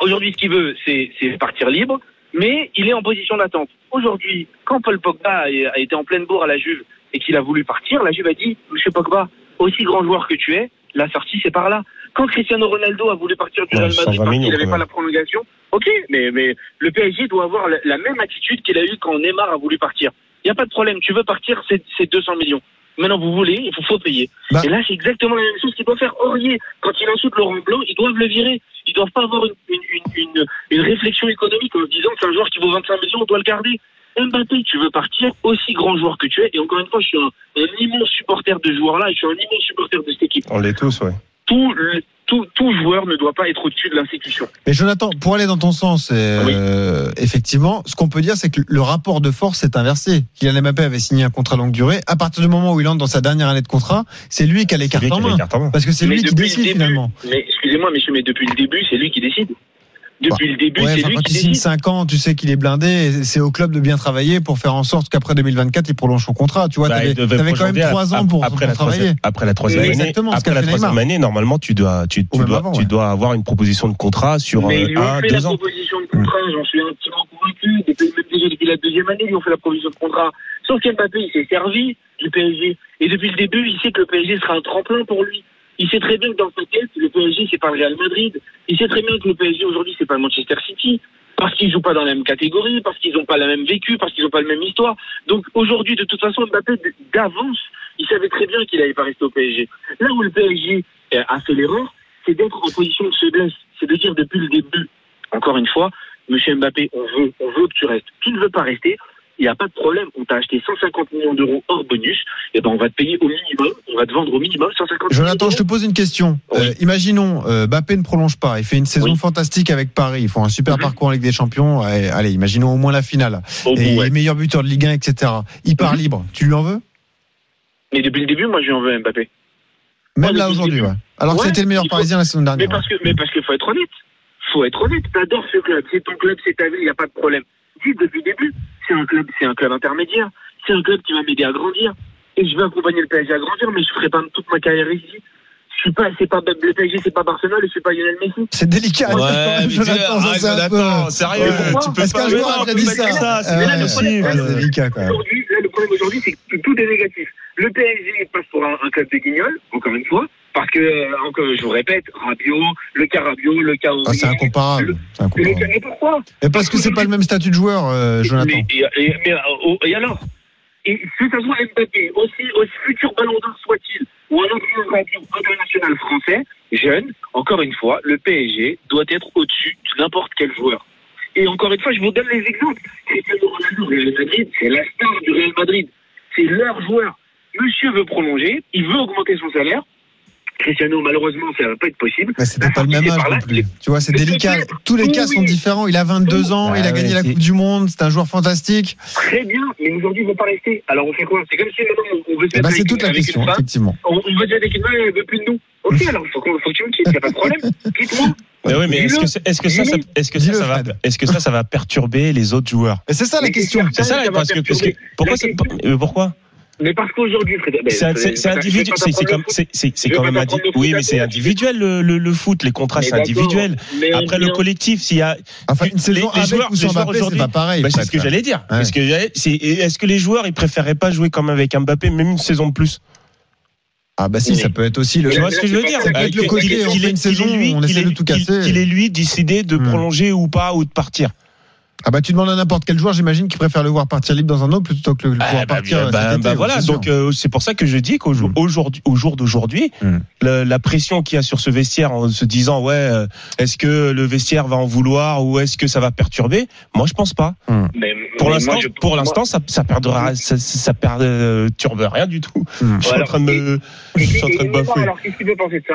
Aujourd'hui, ce qu'il veut, ce veut, c'est partir libre. mais il est en position d'attente. Aujourd'hui, quand Paul Pogba a été en pleine bourre à la Juve et qu'il a voulu partir, la Juve a dit Monsieur Pogba, aussi grand joueur que tu es, la sortie c'est par là. Quand Cristiano Ronaldo a voulu partir du Ouais, Real Madrid 120 parce qu'il n'avait pas la prolongation, ok, mais, mais le PSG doit avoir la, la même attitude qu'il a eu quand Neymar a voulu partir. Il n'y a pas de problème, tu veux partir, c'est c'est 200 millions. Maintenant, vous voulez, il faut, faut payer. Bah. Et là, c'est exactement la même chose qu'il doit faire Aurier. Quand il insulte Laurent Blanc, ils doivent le virer. Ils doivent pas avoir une, une, une, une, une réflexion économique en disant que c'est un joueur qui vaut 25 millions, on doit le garder. Mbappé, tu veux partir aussi grand joueur que tu es. Et encore une fois, je suis un, un immense supporter de ce joueur-là et je suis un immense supporter de cette équipe. On l'est tous, ouais. Tout, le- tout, tout joueur ne doit pas être au-dessus de l'institution. Mais Jonathan, pour aller dans ton sens, euh, effectivement, ce qu'on peut dire, c'est que le rapport de force est inversé. Kylian Mbappé avait signé un contrat longue durée. À partir du moment où il entre dans sa dernière année de contrat, c'est lui qui a les cartes en main. Parce que c'est lui qui décide début- finalement. Mais excusez-moi, monsieur, mais depuis le début, c'est lui qui décide. Depuis le début, Ouais, c'est enfin, lui quand qui il signe décide. 5 ans, tu sais qu'il est blindé. C'est au club de bien travailler pour faire en sorte qu'après 2024, il prolonge son contrat. Tu vois, Bah, t'avais quand même prolonger 3 ans pour, après pour la travailler. troisième, après la troisième Oui, année. exactement, Après la troisième année, normalement, tu dois, tu, dois, avant, tu ouais. dois avoir une proposition de contrat sur Mais euh, un, fait la deux ans. proposition de contrat, j'en suis intimement convaincu. Depuis, même déjà depuis la deuxième année, ils ont fait la proposition de contrat. Sauf qu'Mbappé, il s'est servi du PSG. Et depuis le début, il sait que le PSG sera un tremplin pour lui. Il sait très bien que dans sa tête, le PSG, c'est pas le Real Madrid. Il sait très bien que le PSG aujourd'hui, c'est pas le Manchester City. Parce qu'ils jouent pas dans la même catégorie, parce qu'ils n'ont pas la même vécu, parce qu'ils n'ont pas la même histoire. Donc aujourd'hui, de toute façon, Mbappé, d'avance, il savait très bien qu'il n'allait pas rester au PSG. Là où le PSG a fait l'erreur, c'est d'être en position de faiblesse. C'est de dire depuis le début, encore une fois, Monsieur Mbappé, on veut, on veut que tu restes. Tu ne veux pas rester, il n'y a pas de problème. On t'a acheté 150 millions d'euros hors bonus. Et ben, on va te payer au minimum. On va te vendre au minimum 150 millions Jonathan, je te d'euros. pose une question. Oui. Euh, imaginons, euh, Mbappé ne prolonge pas. Il fait une saison Oui. fantastique avec Paris. Ils font un super Mhm. parcours en Ligue des Champions. Allez, allez, imaginons au moins la finale. Bout, Et ouais. les meilleurs buteurs de Ligue 1, etc. Il part Mhm. libre. Tu lui en veux? Mais depuis le début, moi, je lui en veux Mbappé. Même Ouais, là aujourd'hui, ouais. Alors que Ouais, c'était le meilleur faut- Parisien la saison Mais dernière. que, mais parce qu'il faut être honnête. Faut être honnête. T'adores ce club. C'est ton club, c'est ta vie. Il n'y a pas de problème. Dis depuis le début. C'est un club, c'est un club intermédiaire. C'est un club qui va m'aider à grandir. Et je vais accompagner le PSG à grandir, mais je ferai pas toute ma carrière ici. Je suis pas, c'est pas le PSG, c'est pas Barcelone, et je suis pas Lionel Messi. C'est délicat. Ouais, Jonathan, ça, arrête, c'est un peu- Jonathan, sérieux, pourquoi tu peux Parce pas joueur non, a dit ça. ça, c'est Euh, ouais, c'est délicat. Aujourd'hui, là, le problème aujourd'hui, c'est que tout est négatif. Le PSG passe pour un, un club de guignols, encore une fois, parce que, euh, encore, je vous répète, Rabiot, le cas Rabiot, le cas Ah, c'est incomparable. Le incomparable. mais pourquoi Et parce que c'est pas le même statut de joueur, euh, Jonathan. Mais, et, et- mais, oh, et alors? Et que ça soit Mbappé, aussi, aussi futur ballon d'or soit-il, ou un autre Rabiot international français, jeune, encore une fois, le PSG doit être au-dessus de n'importe quel joueur. Et encore une fois, je vous donne les exemples. Cristiano Ronaldo, Real Madrid, c'est la star du Real Madrid. C'est leur joueur. Monsieur veut prolonger, il veut augmenter son salaire. Cristiano, malheureusement, ça va pas être possible. Mais c'était pas le même âge non plus. Tu vois, c'est délicat. Tous les Oui, cas sont différents. Il a 22 ans, il a gagné la Coupe du Monde, c'est un joueur fantastique. Très bien, mais aujourd'hui, il ne veut pas rester. Alors on fait quoi? C'est comme si maintenant on veut se Eh ben, mettre c'est avec toute la avec question, effectivement. On, veut dire avec une femme, elle veut plus de nous. Ok, alors faut, qu'on- faut que tu me quittes, il n'y a pas de problème. Quitte-moi. Mais oui, mais est-ce que, c'est- est-ce que ça, ça- est-ce que ça, va, est-ce que ça, ça va perturber les autres joueurs? Et c'est ça la question. c'est ça, parce que, parce que, perturber. pourquoi, euh, pourquoi? Mais parce qu'aujourd'hui, C'est c'est- c'est individuel, c'est c'est c'est c'est- c'est quand même t'apprendre indi- le foot oui, mais c'est individuel le, le, le foot, les contrats c'est individuel. mais Après le collectif, s'il y a, Enfin, une saison les- les avec joueurs- joueurs c'est aujourd'hui- pas pareil. bah, c'est ce que j'allais dire. Ouais. C'est que c'est- Est-ce que les joueurs ils préféraient pas jouer comme avec Mbappé même une saison de plus? Ah bah si, ça peut être aussi le. Tu vois ce que je veux dire? Ça peut être le côté, qu'il- on qu'il fait ait- une qu'il ait saison, lui- on qu'il essaie ait- de tout qu'il- casser. Qu'il ait lui décidé de Hmm. prolonger ou pas ou de partir. Ah bah tu demandes à n'importe quel joueur, j'imagine, qui préfère le voir partir libre dans un autre plutôt que le Ah, voir bah, partir. bah, cet bah, été, bah, voilà, donc euh, c'est pour ça que je dis qu'au jour, Mm. au jour d'aujourd'hui, Mm. la, la pression qu'il y a sur ce vestiaire en se disant ouais, euh, est-ce que le vestiaire va en vouloir ou est-ce que ça va perturber? Moi, je pense pas. Mais- Pour l'instant, je- pour l'instant, ça, ça perdra, ça, ça perturbe rien du tout. Mm. Je suis en train de me, je suis en train de Et Neymar, bafouer. alors qu'est-ce qu'il peut penser de ça?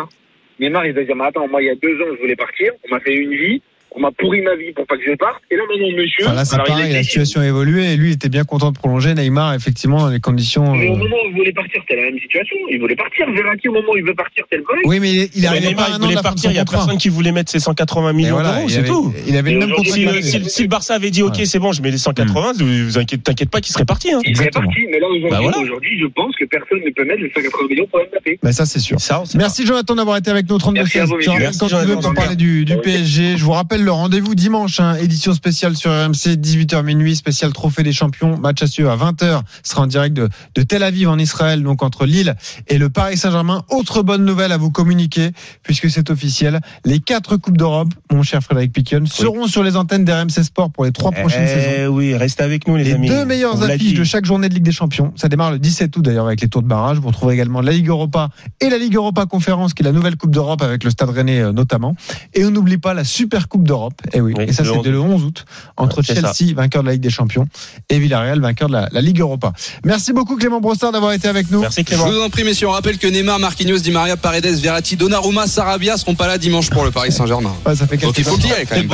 Neymar, il va dire, mais attends, moi, il y a deux ans, je voulais partir, on m'a fait une vie, on m'a pourri ma vie pour pas que je parte, et là, maintenant, monsieur, Enfin, là, c'est il a pareil, la situation a évolué et lui était bien content de prolonger. Neymar, effectivement, dans les conditions. Mais au euh, moment où il voulait partir, c'était la même situation. Il voulait partir. Verratti, au moment où il veut partir, c'est le collègue. Oui, mais il- il Mais arrivait Neymar, pas il un an de voulait partir, il y a contrat. personne qui voulait mettre ses 180 Et millions voilà, d'euros, il c'est avait- tout. Il avait le Et même. Si, si le- si le Barça avait dit ok Ouais. c'est bon je mets les 180 vous, vous inquiétez t'inquiète pas qu'il serait parti hein. Il serait Exactement. parti. Mais là, aujourd'hui, Bah voilà. aujourd'hui, je pense que personne ne peut mettre les 180 millions pour Mbappé. Mais ça, c'est sûr. Ça, Merci Jonathan d'avoir été avec nous au 32 Merci à vous, quand Merci, tu veux Jonathan. pour parler du, du Ouais. PSG. Je vous rappelle rappelle le rendez-vous dimanche, hein, édition spéciale sur RMC, 18h minuit, spécial Trophée des Champions, match à suivre à 20h, sera en direct de, de Tel Aviv en Israël, donc entre Lille et le Paris Saint-Germain. Autre bonne nouvelle à vous communiquer, puisque c'est officiel, les quatre Coupes d'Europe, mon cher Frédéric Piquion, seront sur les antennes d'RMC Sport pour les trois prochaines saisons. Eh oui, restez avec nous les, Les amis. deux meilleures affiches de chaque journée de Ligue des Champions. Ça démarre le 17 août d'ailleurs avec les tours de barrage. Vous retrouvez également la Ligue Europa et la Ligue Europa Conférence, qui est la nouvelle Coupe d'Europe avec le Stade Rennais euh, notamment. Et on n'oublie pas la Super Coupe d'Europe. Et oui, Oui, et ça c'était 11 le 11 août entre Ouais, Chelsea, vainqueur de la Ligue des Champions, et Villarreal, vainqueur de la, la Ligue Europa. Merci beaucoup Clément Brossard d'avoir été avec nous. Merci Je Clément. vous en prie, messieurs, on rappelle que Neymar, Marquinhos, Di Maria, Paredes, Verratti, Donnarumma, Sarabia seront pas là dimanche pour le Paris Saint-Germain. Ouais, ça fait Donc quelques il faut qu'il y aille quand même.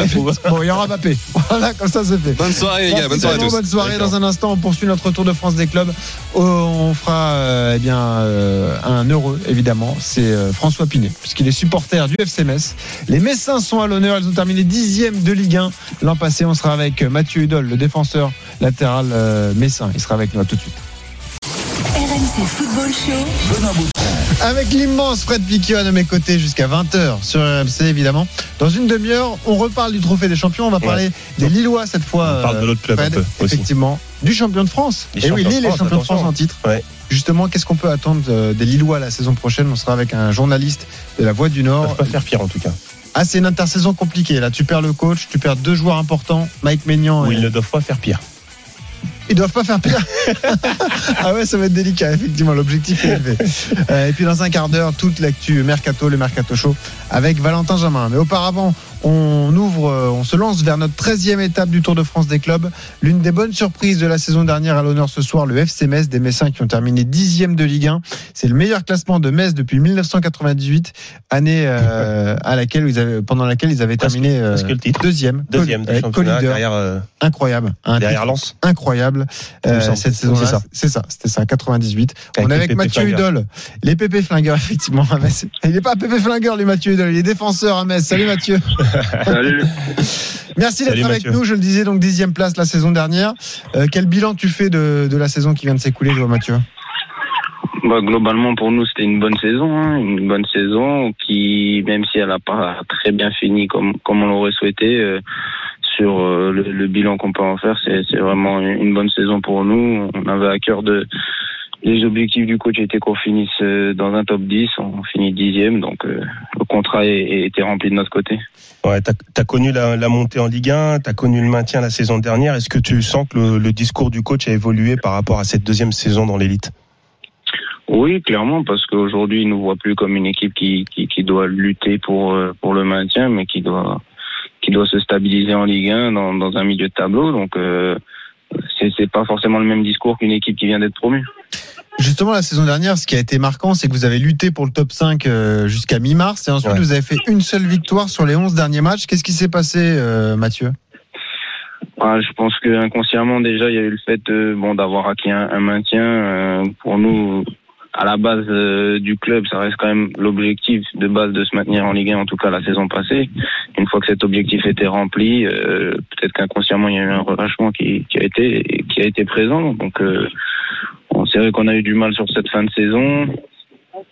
Bon, il y aura Mbappé. Voilà, comme ça c'est fait. Bonne soirée, les gars. Bonne soirée à Clément, tous. bonne soirée. Dans un instant, on poursuit notre Tour de France des clubs. Oh, On fera euh, eh bien euh, un heureux, évidemment. C'est euh, François Pinet, puisqu'il est supporter du FC Metz. Les Messins sont à l'honneur. Ils ont terminé dixième de Ligue 1 l'an passé. On sera avec Mathieu Hudol, le défenseur latéral euh, messin. Il sera avec nous à tout de suite. RMC Football Show. Benoît. Avec l'immense Fred Piquion à mes côtés jusqu'à 20h sur RMC, évidemment. Dans une demi-heure, on reparle du Trophée des Champions. On va parler des Lillois cette fois. On parle de euh, l'autre club un Fred, aussi. effectivement, du champion de France. Et oui, champions de Lille est France, champion de France en titre. Ouais. Justement, qu'est-ce qu'on peut attendre euh, des Lillois la saison prochaine? On sera avec un journaliste de la Voix du Nord. peuvent pas faire pire en tout cas. Ah, c'est une intersaison compliquée. Là, tu perds le coach, tu perds deux joueurs importants, Mike Maignan. Ou et- ils ne doivent pas faire pire. Ils doivent pas faire pire. ah ouais, ça va être délicat, effectivement. L'objectif est élevé. Euh, et puis dans un quart d'heure, toute l'actu mercato, le mercato show avec Valentin Jamin. Mais auparavant, on ouvre, euh, on se lance vers notre 13e étape du Tour de France des clubs. L'une des bonnes surprises de la saison dernière à l'honneur ce soir, le FC Metz des Messins qui ont terminé 10e de Ligue 1. C'est le meilleur classement de Metz depuis 1998, année euh, à laquelle ils avaient, pendant laquelle ils avaient Presque- terminé euh, le titre. deuxième, Deuxième co-leader. derrière, euh, incroyable, Un derrière Lens. incroyable euh, cette C'est saison-là. ça. C'est ça, c'était ça, 98. Avec On est avec Mathieu. Hudol, les pépés flingueurs effectivement. Metz. Il n'est pas pépé flingueur lui Mathieu il est défenseur à Metz. Salut Mathieu. Salut. Merci d'être avec Mathieu. nous. Je le disais donc dixième place la saison dernière. Euh, quel bilan tu fais de, de la saison qui vient de s'écouler, toi Mathieu? Bah, globalement, pour nous, c'était une bonne saison. hein, une bonne saison qui, même si elle n'a pas très bien fini comme, comme on l'aurait souhaité, euh, sur euh, le, le bilan qu'on peut en faire, c'est c'est vraiment une bonne saison pour nous. On avait à cœur de. Les objectifs du coach étaient qu'on finisse euh, dans un top 10, on finit dixième, donc euh, le contrat était rempli de notre côté. Ouais, t'as as connu la, la montée en Ligue 1, t'as connu le maintien la saison dernière. Est-ce que tu sens que le, le discours du coach a évolué par rapport à cette deuxième saison dans l'élite? Oui, clairement, parce qu'aujourd'hui, il nous voit plus comme une équipe qui, qui, qui doit lutter pour, euh, pour le maintien, mais qui doit, qui doit se stabiliser en Ligue 1 dans, dans un milieu de tableau. Donc, euh, c'est pas forcément le même discours qu'une équipe qui vient d'être promue. Justement, la saison dernière, ce qui a été marquant, c'est que vous avez lutté pour le top 5 euh, jusqu'à mi-mars et ensuite Ouais. vous avez fait une seule victoire sur les 11 derniers matchs. Qu'est-ce qui s'est passé, euh, Mathieu? Ah, je pense que inconsciemment déjà, il y a eu le fait de, bon d'avoir acquis un, un maintien. euh, pour nous, à la base euh, du club, ça reste quand même l'objectif de base de se maintenir en Ligue 1, en tout cas la saison passée. Une fois que cet objectif était rempli, euh, peut-être qu'inconsciemment il y a eu un relâchement qui, qui a été qui a été présent. Donc, euh, bon, c'est vrai qu'on a eu du mal sur cette fin de saison.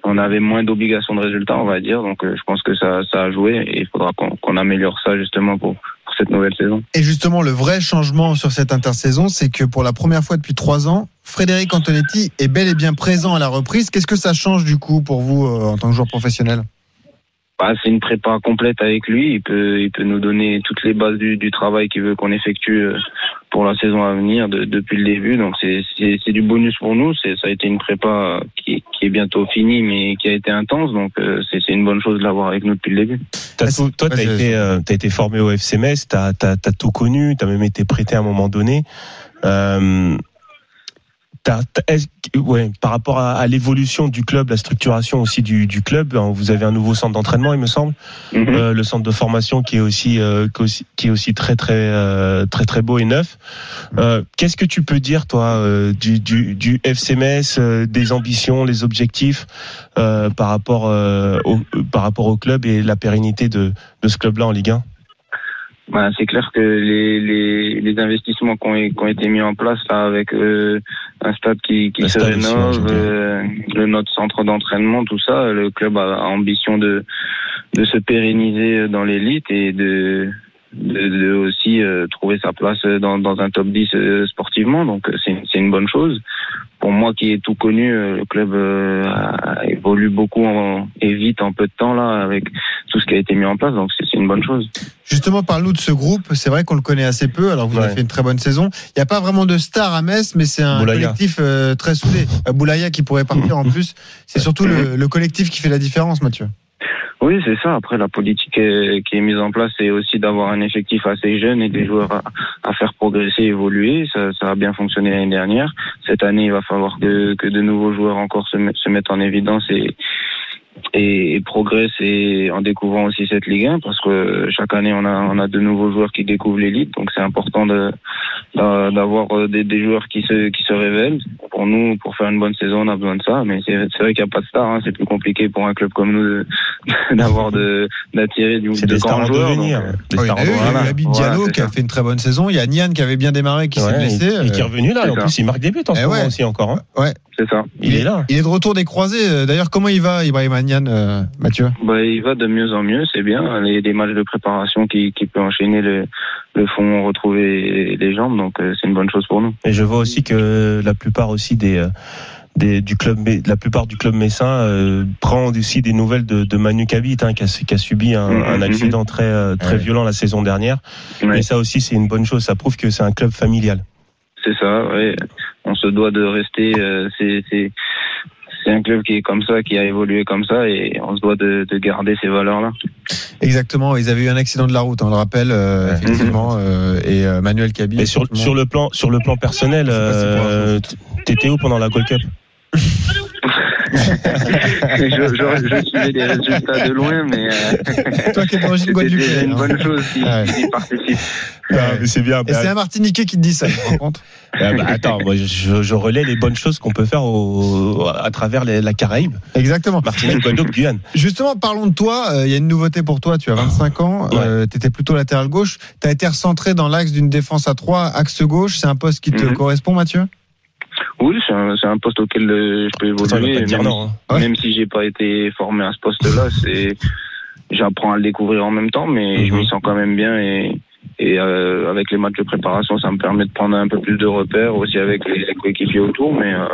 On avait moins d'obligations de résultats, on va dire. Donc, euh, je pense que ça, ça a joué et il faudra qu'on qu'on améliore ça justement pour, pour cette nouvelle saison. Et justement, le vrai changement sur cette intersaison, c'est que pour la première fois depuis trois ans, Frédéric Antonetti est bel et bien présent à la reprise. Qu'est-ce que ça change du coup pour vous euh, en tant que joueur professionnel? Bah, c'est une prépa complète avec lui. Il peut, il peut nous donner toutes les bases du, du travail qu'il veut qu'on effectue euh, pour la saison à venir de- depuis le début. Donc c'est, c'est, c'est du bonus pour nous. C'est, ça a été une prépa qui, qui est bientôt finie, mais qui a été intense. Donc euh, c'est, c'est une bonne chose de l'avoir avec nous depuis le début. T'as Ah, tout- toi, ouais, été, euh, t'as été formé au FC Metz, t'as as, tout connu, t'as même été prêté à un moment donné. Euh, ouais, par rapport à, à l'évolution du club, la structuration aussi du, du club, hein, vous avez un nouveau centre d'entraînement, il me semble, Mhm. Euh, le centre de formation qui est aussi, euh, qui est aussi, très très euh, très très beau et neuf. Euh, Qu'est-ce que tu peux dire toi euh, du, du, du FC Metz, euh, des ambitions, les objectifs euh, par rapport euh, au, par rapport au club et la pérennité de, de ce club-là en Ligue 1 Bah, c'est clair que les, les, les investissements qui ont, qui ont été mis en place là avec euh, un stade qui, qui se rénove, euh, le notre centre d'entraînement, tout ça, le club a, a ambition de de se pérenniser dans l'élite et de de, de aussi euh, trouver sa place dans, dans un top 10 euh, sportivement. Donc euh, c'est une bonne chose. Pour moi qui est tout connu, le club euh, a évolue beaucoup en- et vite en peu de temps là avec tout ce qui a été mis en place. Donc c'est une bonne chose. Justement, parle-nous de ce groupe. C'est vrai qu'on le connaît assez peu. Alors, vous avez fait une très bonne saison. Il n'y a pas vraiment de star à Metz, mais c'est un Boulaya. collectif euh, très soudé. Boulaya qui pourrait partir en plus. C'est surtout le, le collectif qui fait la différence, Mathieu. Oui, c'est ça. Après, la politique euh, qui est mise en place, c'est aussi d'avoir un effectif assez jeune et des joueurs à, à faire progresser, évoluer. Ça, ça a bien fonctionné l'année dernière. Cette année, il va falloir que, que de nouveaux joueurs encore se, met- se mettent en évidence et, et, et progressent et en découvrant aussi cette Ligue 1 parce que chaque année, on a, on a de nouveaux joueurs qui découvrent l'élite. Donc, c'est important de, d'avoir euh, des, des joueurs qui se, qui se révèlent. Pour nous, pour faire une bonne saison, on a besoin de ça. Mais c'est, vrai qu'il n'y a pas de star. Hein. C'est plus compliqué pour un club comme nous d'avoir de d'attirer du de des stars grands joueurs. donc, euh, Des il y stars il y a eu voilà. Habib Voilà, Diallo c'est qui a fait une très bonne saison. Il y a Nian qui avait bien démarré, qui s'est Ouais, blessé. et, et qui est Euh, revenu là. c'est En ça. plus, il marque des buts en ce Eh moment ouais. aussi encore. hein. ouais. c'est ça. Il est là. Il est de retour des croisés. Euh, D'ailleurs, comment il va, Ibrahim Nian, euh, Mathieu? Bah, il va de mieux en mieux, c'est bien. Les, les matchs de préparation qui, qui peut enchaîner le, le font retrouver les jambes, donc euh, c'est une bonne chose pour nous. Et je vois aussi que la plupart aussi des, euh, des du club, la plupart du club messin euh, prend aussi des nouvelles de, de Manu Kabit, hein, qui, a, qui a subi un, Mhm, un accident très très Ouais. violent la saison dernière. Ouais. Et ça aussi, c'est une bonne chose. Ça prouve que c'est un club familial. C'est ça, ouais. On se doit de rester. euh, c'est c'est un club qui est comme ça, qui a évolué comme ça, et on se doit de, de garder ces valeurs-là. Exactement. Ils avaient eu un accident de la route, on le rappelle, euh, effectivement. euh, et euh, Manuel Cabi. Et sur, sur le plan sur le plan personnel, euh, t'étais où pendant la Gold Cup? je, je, je suivais les résultats de loin, mais euh, Toi qui es d'origine guadeloupéenne. une hein. bonne chose qui, Ouais. qui participe. c'est bien. Et c'est un Martiniquais qui te dit ça, tu te rends compte? Ah bah, attends, moi, je, je relais les bonnes choses qu'on peut faire au, à travers les- la Caraïbe, Exactement. Martinique, Guadeloupe, Guyane. Justement, parlons de toi. Euh, Il y a une nouveauté pour toi. Tu as 25 ans. Ouais. tu étais plutôt latéral gauche. Tu as été recentré dans l'axe d'une défense à 3, axe gauche. C'est un poste qui te Mhm. correspond, Mathieu? Oui, c'est un, poste auquel euh, je peux évoluer. même, non. hein. Ouais. même si j'ai pas été formé à ce poste-là, c'est j'apprends à le découvrir en même temps, mais je Mhm. m'y sens quand même bien et et euh, avec les matchs de préparation, ça me permet de prendre un peu plus de repères aussi avec les, les coéquipiers autour. Mais euh,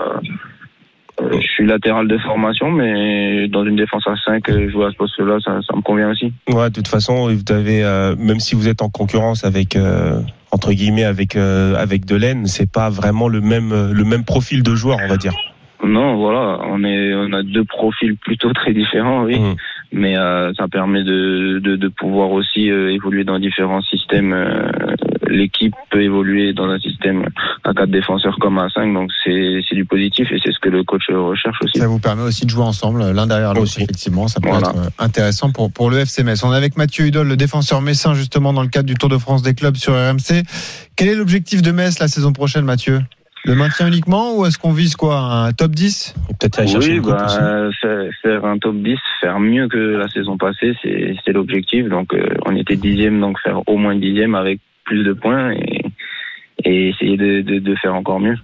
euh, je suis latéral de formation, mais dans une défense à 5, euh, jouer à ce poste-là, ça, ça me convient aussi. Ouais, de toute façon, vous avez, euh, même si vous êtes en concurrence avec euh, entre guillemets avec euh, avec Delaine, c'est pas vraiment le même euh, le même profil de joueur, on va dire. Non, voilà, on est, on a deux profils plutôt très différents, oui. Mhm. Mais euh, ça permet de, de, de pouvoir aussi euh, évoluer dans différents systèmes. Euh, L'équipe peut évoluer dans un système à quatre défenseurs comme à cinq, donc c'est c'est du positif et c'est ce que le coach recherche aussi. Ça vous permet aussi de jouer ensemble, l'un derrière l'autre, effectivement. Ça peut Voilà. être intéressant pour, pour le FC Metz. On est avec Mathieu Hudol, le défenseur messin, justement, dans le cadre du Tour de France des clubs sur RMC. Quel est l'objectif de Metz la saison prochaine, Mathieu? Le maintien uniquement ou est-ce qu'on vise quoi Un top 10 Et Peut-être aller chercher Oui, bah, faire, faire un top 10, faire mieux que la saison passée, c'est c'est l'objectif. Donc euh, on était dixième, donc faire au moins dixième avec plus de points et, et essayer de, de, de faire encore mieux.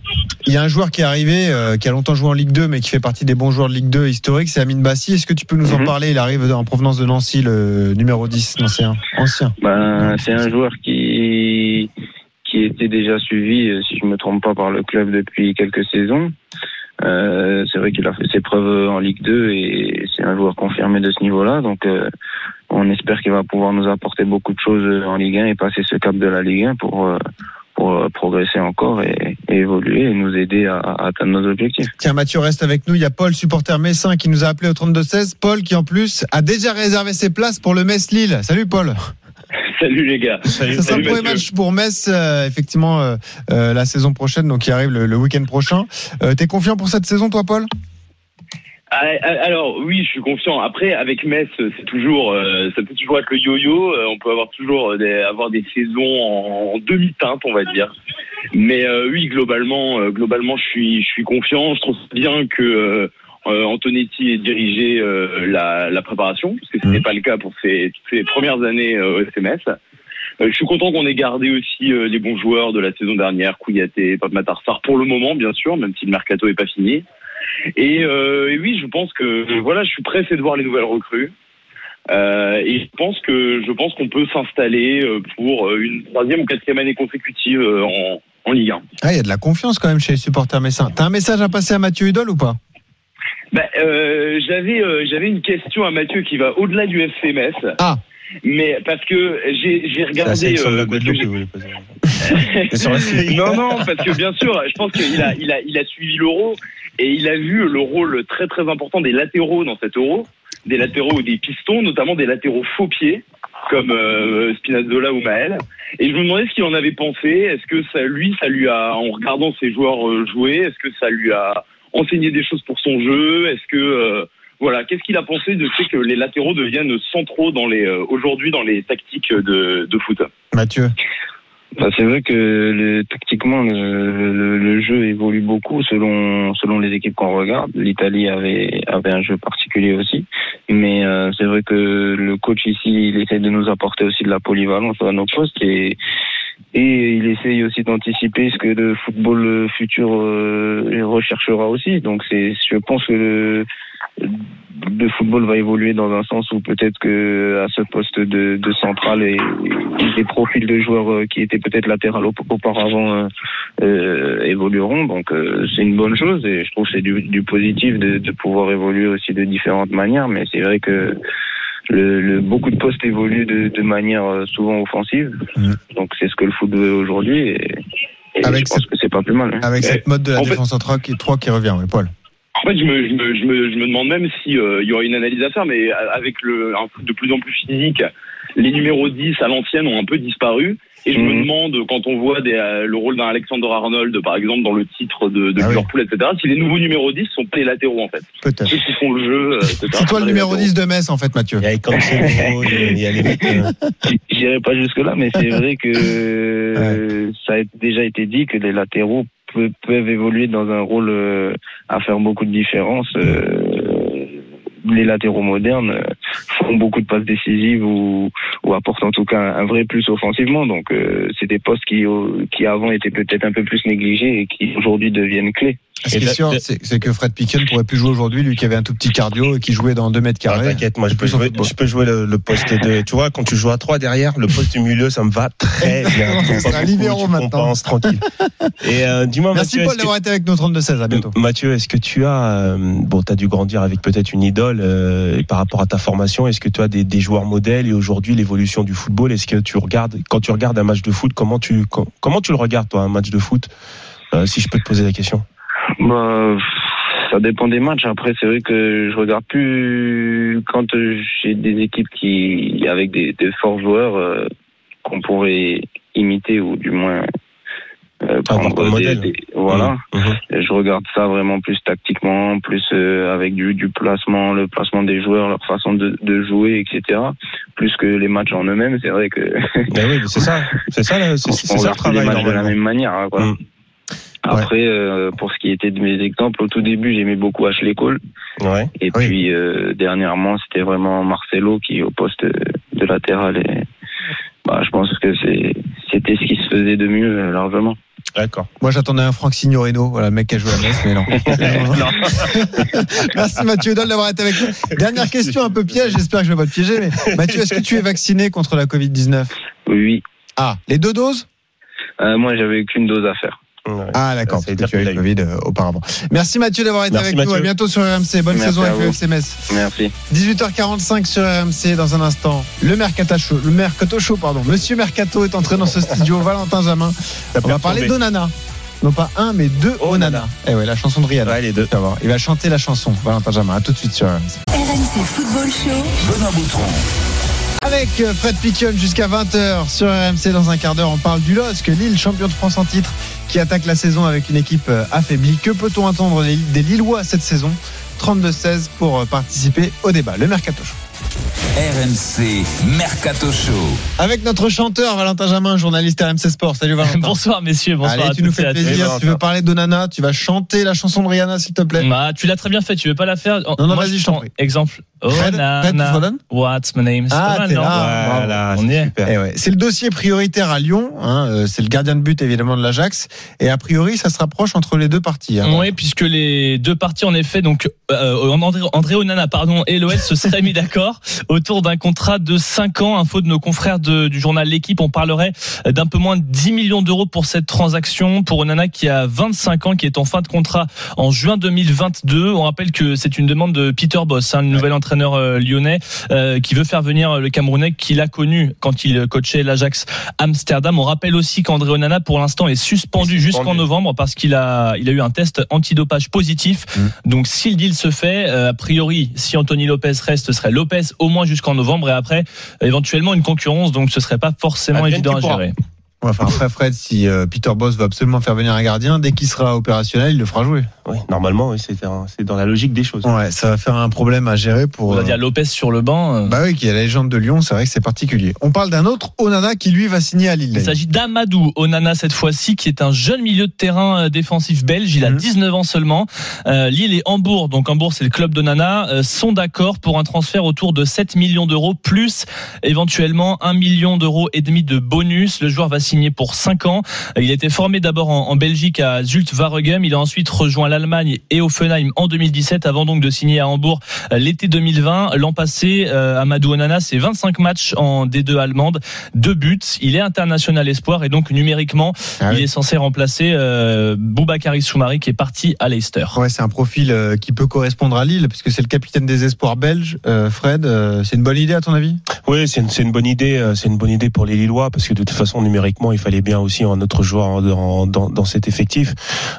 Il y a un joueur qui est arrivé, euh, qui a longtemps joué en Ligue 2, mais qui fait partie des bons joueurs de Ligue 2 historiques, c'est Amine Bassi. Est-ce que tu peux nous en Mhm. parler? Il arrive en provenance de Nancy, le numéro 10, l'ancien. Ancien. Ben, c'est un joueur qui déjà suivi, euh, si je me trompe pas, par le club depuis quelques saisons. Euh, c'est vrai qu'il a fait ses preuves en Ligue 2 et c'est un joueur confirmé de ce niveau-là. Donc, euh, on espère qu'il va pouvoir nous apporter beaucoup de choses en Ligue 1 et passer ce cap de la Ligue 1 pour progresser encore et, et évoluer et nous aider à, à atteindre nos objectifs. Tiens, Mathieu reste avec nous. Il y a Paul, supporter messin, qui nous a appelé au 32-16. Paul, qui en plus a déjà réservé ses places pour le Metz-Lille. Salut Paul. Salut les gars. Salut, Ça sera le premier match pour Metz, euh, effectivement, euh, euh, la saison prochaine, donc qui arrive le, le week-end prochain. T'es confiant pour cette saison, toi, Paul? Ah, ah, Alors oui, je suis confiant. Après, avec Metz, c'est toujours, ça peut toujours être le yo-yo. On peut avoir toujours des, avoir des saisons en, en demi-teinte, on va dire. Mais oui, globalement, globalement, je suis, je suis confiant. Je trouve bien que Antonetti ait dirigé euh, la, la préparation, parce que ce n'était pas le cas pour ses, ses premières années euh, au SMS. Euh, je suis content qu'on ait gardé aussi euh, les bons joueurs de la saison dernière, Kouyaté, Pape Matarsar, pour le moment, bien sûr, même si le mercato est pas fini. Et, euh, et oui, je pense que voilà, je suis pressé de voir les nouvelles recrues. Euh, et je pense que je pense qu'on peut s'installer euh, pour une troisième ou quatrième année consécutive euh, en, en Ligue 1. Ah, il y a de la confiance quand même chez les supporters messins. T'as un message à passer à Mathieu Hudol ou pas? Euh, j'avais euh, j'avais une question à Mathieu qui va au-delà du FC Metz. Ah. Mais parce que j'ai C'est regardé. la euh, non, non, parce que bien sûr, je pense qu'il a, il a, il a suivi l'euro et il a vu le rôle très très important des latéraux dans cet euro, des latéraux ou des pistons, notamment des latéraux faux pieds comme euh, Spinazzola ou Maël. Et je me demandais ce qu'il en avait pensé. Est-ce que ça, lui, ça lui a, en regardant ses joueurs jouer, est-ce que ça lui a enseigné des choses pour son jeu Est-ce que euh, voilà, qu'est-ce qu'il a pensé de fait que les latéraux deviennent centraux dans les euh, aujourd'hui dans les tactiques de, de foot? Mathieu? Bah, c'est vrai que le, tactiquement le, le, le jeu évolue beaucoup selon selon les équipes qu'on regarde. L'Italie avait avait un jeu particulier aussi, mais euh, c'est vrai que le coach ici il essaie de nous apporter aussi de la polyvalence à nos postes et et il essaye aussi d'anticiper ce que le football futur euh, recherchera aussi. Donc c'est je pense que le le football va évoluer dans un sens où peut-être que à ce poste de, de central et, et des profils de joueurs euh, qui étaient peut-être latéral au- auparavant euh, euh, évolueront. Donc euh, c'est une bonne chose et je trouve que c'est du, du positif de, de pouvoir évoluer aussi de différentes manières. Mais c'est vrai que le, le- beaucoup de postes évoluent de, de manière euh, souvent offensive. Mhm. Donc c'est ce que le foot veut aujourd'hui et, et Avec je pense que c'est pas plus mal. hein. Avec cette mode de la défense en 3 qui, 3 qui revient, ouais, Paul. En fait, je me, je me, je me, je me demande même si euh, il y aurait une analyse à faire, mais avec le, un foot de plus en plus physique, les numéros 10 à l'ancienne ont un peu disparu. Et je me Mhm. demande, quand on voit des, euh, le rôle d'un Alexander Arnold, par exemple, dans le titre de, de Ah oui. Liverpool, etc., si les nouveaux numéros 10 sont pas les latéraux, en fait. Peut-être. Ceux qui font le jeu, euh, etc. C'est toi le numéro latéraux. 10 de Metz, en fait, Mathieu. Il y a il y a les mecs. euh, J'irai pas jusque là, mais c'est vrai que ça a déjà été dit que les latéraux peu- peuvent évoluer dans un rôle euh, à faire beaucoup de différence. Euh, les latéraux modernes euh, font beaucoup de passes décisives ou, ou apportent en tout cas un, un vrai plus offensivement. Donc euh, c'est des postes qui, qui avant étaient peut-être un peu plus négligés et qui aujourd'hui deviennent clés. Ce qui est sûr, c'est c'est que Fred Piquen pourrait plus jouer aujourd'hui, lui qui avait un tout petit cardio et qui jouait dans 2 mètres Ah, carrés. T'inquiète, moi je peux jouer, football. je peux jouer le, le poste de. Tu vois, quand tu joues à 3 derrière, le poste du milieu, ça me va très bien. Pas beaucoup, libéraux tu maintenant. compenses, tranquille. Et euh, dis-moi, Merci Mathieu, Paul est-ce que- d'avoir été avec nous 32-16. À bientôt. Mathieu, est-ce que tu as, euh, bon, tu as dû grandir avec peut-être une idole euh, par rapport à ta formation, est-ce que tu as des, joueurs modèles et aujourd'hui l'évolution du football, est-ce que tu regardes, quand tu regardes un match de foot, comment tu, le regardes toi, un match de foot, euh, si je peux te poser la question Bah, ça dépend des matchs. Après, c'est vrai que je regarde plus quand j'ai des équipes qui, avec des, des forts joueurs euh, qu'on pourrait imiter ou du moins euh, prendre des- modèle. des- voilà. Mhm. Et Je regarde ça vraiment plus tactiquement, plus euh, avec du, du placement, le placement des joueurs, leur façon de, de jouer, etc. Plus que les matchs en eux-mêmes. C'est vrai que Ben oui, c'est ça, c'est ça, c'est ça le tous les travail matchs de la même manière. hein, quoi. Mm. Après, euh, pour ce qui était de mes exemples, au tout début, j'aimais beaucoup Ashley Cole. Ouais. Et Oui. puis, euh, dernièrement, c'était vraiment Marcelo qui au poste de latéral. Et bah, je pense que c'est c'était ce qui se faisait de mieux, largement. D'accord. Moi, j'attendais un Franck Signorino, voilà, le mec qui a joué à Metz, mais non. Merci Mathieu Hudol d'avoir été avec nous. Dernière question un peu piège, j'espère que je vais pas te piéger, mais Mathieu, est-ce que tu es vacciné contre la Covid-19 Oui. Ah, les deux doses? Euh, moi, j'avais qu'une dose à faire. Ah d'accord, parce été que tu as eu le. Covid euh, auparavant. Merci Mathieu d'avoir été Merci, avec nous, Mathieu. à bientôt sur RMC, bonne Merci saison à avec le vous. FC Metz. Merci. 18h45 sur RMC dans un instant. Le Mercato Show, le Mercato Show, pardon. Monsieur Mercato est entré dans ce studio, Valentin Jamin. Ça On va parler d'Onana. Non pas un, mais deux Onana. Eh ouais, la chanson de Rihanna. Ouais, les deux. Il va chanter la chanson, Valentin Jamin. À tout de suite sur RMC. RMC Football Show. Benoît Boutron. Avec euh, Fred Piquion jusqu'à 20h sur RMC dans un quart d'heure, on parle du LOSC, Lille, champion de France en titre, qui attaque la saison avec une équipe euh, affaiblie. Que peut-on attendre des Lillois cette saison? 32-16 pour euh, participer au débat. Le Mercato. RMC Mercato Show. Avec notre chanteur Valentin Jamin, journaliste RMC Sport. Salut Valentin. Bonsoir messieurs, bonsoir Allez, à tu nous fais plaisir. Tu veux parler d'Onana, tu vas chanter la chanson de Rihanna, s'il te plaît. Bah, tu l'as très bien fait, tu veux pas la faire non, Moi, vas-y, je t'en prie. Exemple. Oh, What's my name? Ah, t'es non là. Voilà, On y est. super. Eh ouais. C'est le dossier prioritaire à Lyon. hein, euh, C'est le gardien de but évidemment de l'Ajax. Et a priori, ça se rapproche entre les deux parties. hein. Oui, puisque les deux parties, en effet, donc euh, André, André Onana, pardon, et l'OL se seraient mis d'accord. Autour d'un contrat de 5 ans. Info de nos confrères de- du journal L'équipe. On parlerait d'un peu moins de 10 millions d'euros pour cette transaction pour Onana qui a 25 ans, qui est en fin de contrat en juin 2022. On rappelle que c'est une demande de Peter Boss, hein, le nouvel entraîneur euh, lyonnais, euh, qui veut faire venir le Camerounais qu'il a connu quand il coachait l'Ajax Amsterdam. On rappelle aussi qu'André Onana, pour l'instant, est suspendu, jusqu'en novembre parce qu'il a, il a eu un test antidopage positif. Donc, si le deal se fait, euh, a priori, si Anthony Lopez reste, ce serait Lopez au moins jusqu'en novembre et après, éventuellement une concurrence. Donc, ce serait pas forcément évident à pourra. Ouais, Enfin, après, Fred, si euh, Peter Boss veut absolument faire venir un gardien, dès qu'il sera opérationnel, il le fera jouer. Oui, normalement, oui, c'est un- c'est dans la logique des choses. Ouais, ça va faire un problème à gérer pour. On va euh, dire Lopez sur le banc. euh, Bah oui, qui est la légende de Lyon, c'est vrai que c'est particulier. On parle d'un autre Onana qui lui va signer à Lille. Il s'agit d'Amadou Onana cette fois-ci, qui est un jeune milieu de terrain euh, défensif belge. Il a Mhm. 19 ans seulement. Euh, Lille et Hambourg, donc Hambourg c'est le club d'Onana, euh, sont d'accord pour un transfert autour de 7 millions d'euros, plus éventuellement 1 million d'euros et demi de bonus. Le joueur va signer pour 5 ans. Il a été formé d'abord en, en Belgique à Zult Waregem. Il a ensuite rejoint l'Allemagne et Offenheim en 2017, avant donc de signer à Hambourg l'été 2020. L'an passé, euh, Amadou Onana, c'est 25 matchs en D2 allemande, deux buts. Il est international espoir et donc numériquement, Ah il est censé remplacer euh, Boubakari Soumari qui est parti à Leicester. Ouais, c'est un profil euh, qui peut correspondre à Lille, puisque c'est le capitaine des espoirs belges. Euh, Fred, euh, c'est une bonne idée à ton avis? Oui, c'est une, bonne idée. euh, C'est une bonne idée pour les Lillois parce que de toute façon, numériquement, il fallait bien aussi un autre joueur en- dans, dans, dans cet effectif.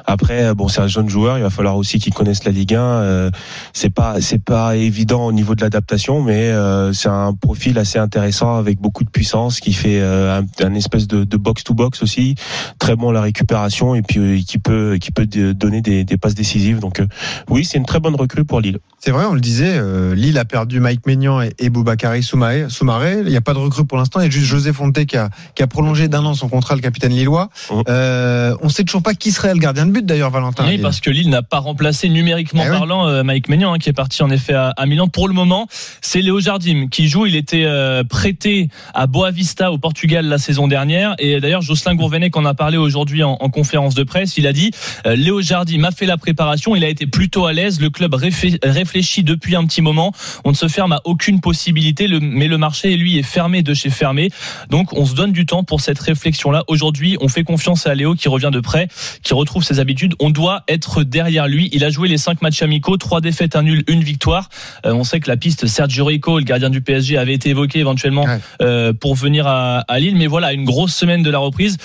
Après, euh, bon, c'est un jeune joueur. Il va falloir aussi qu'il connaisse la Ligue 1. euh, c'est pas, c'est pas évident au niveau de l'adaptation, mais euh, c'est un profil assez intéressant avec beaucoup de puissance qui fait euh, un, espèce de, box to box aussi, très bon la récupération et puis qui peut, qui peut donner des, passes décisives. Donc oui, c'est une très bonne recrue pour Lille. C'est vrai, on le disait, Lille a perdu Mike Maignan et, et Boubakari Soumaré. Soumaré. Il n'y a pas de recrue pour l'instant. Il y a juste José Fonte qui a, qui a prolongé d'un an son contrat, le capitaine lillois. Mhm. Euh, on sait toujours pas qui serait le gardien de but d'ailleurs, Valentin. Oui, parce que Lille n'a pas remplacé numériquement Eh oui. parlant euh, Mike Maignan, hein, qui est parti en effet à, à Milan. Pour le moment, c'est Léo Jardim qui joue. Il était euh, prêté à Boavista au Portugal la saison dernière. Et d'ailleurs, Jocelyn Gourvenet, qu'on a parlé aujourd'hui en, en conférence de presse, il a dit euh, Léo Jardim a fait la préparation. Il a été plutôt à l'aise. Le club réfé- réfléchit depuis un petit moment. On ne se ferme à aucune possibilité, le- mais le marché, lui, est fermé de chez fermé. Donc, on se donne du temps pour cette réflexion-là. Aujourd'hui, on fait confiance à Léo qui revient de près, qui retrouve ses habitudes. On doit être derrière lui. Il a joué les cinq matchs amicaux, trois défaites, un nul, une victoire. Euh, on sait que la piste Sergio Rico, le gardien du PSG, avait été évoquée éventuellement Ouais. euh, pour venir à, à Lille. Mais voilà, une grosse semaine de la reprise.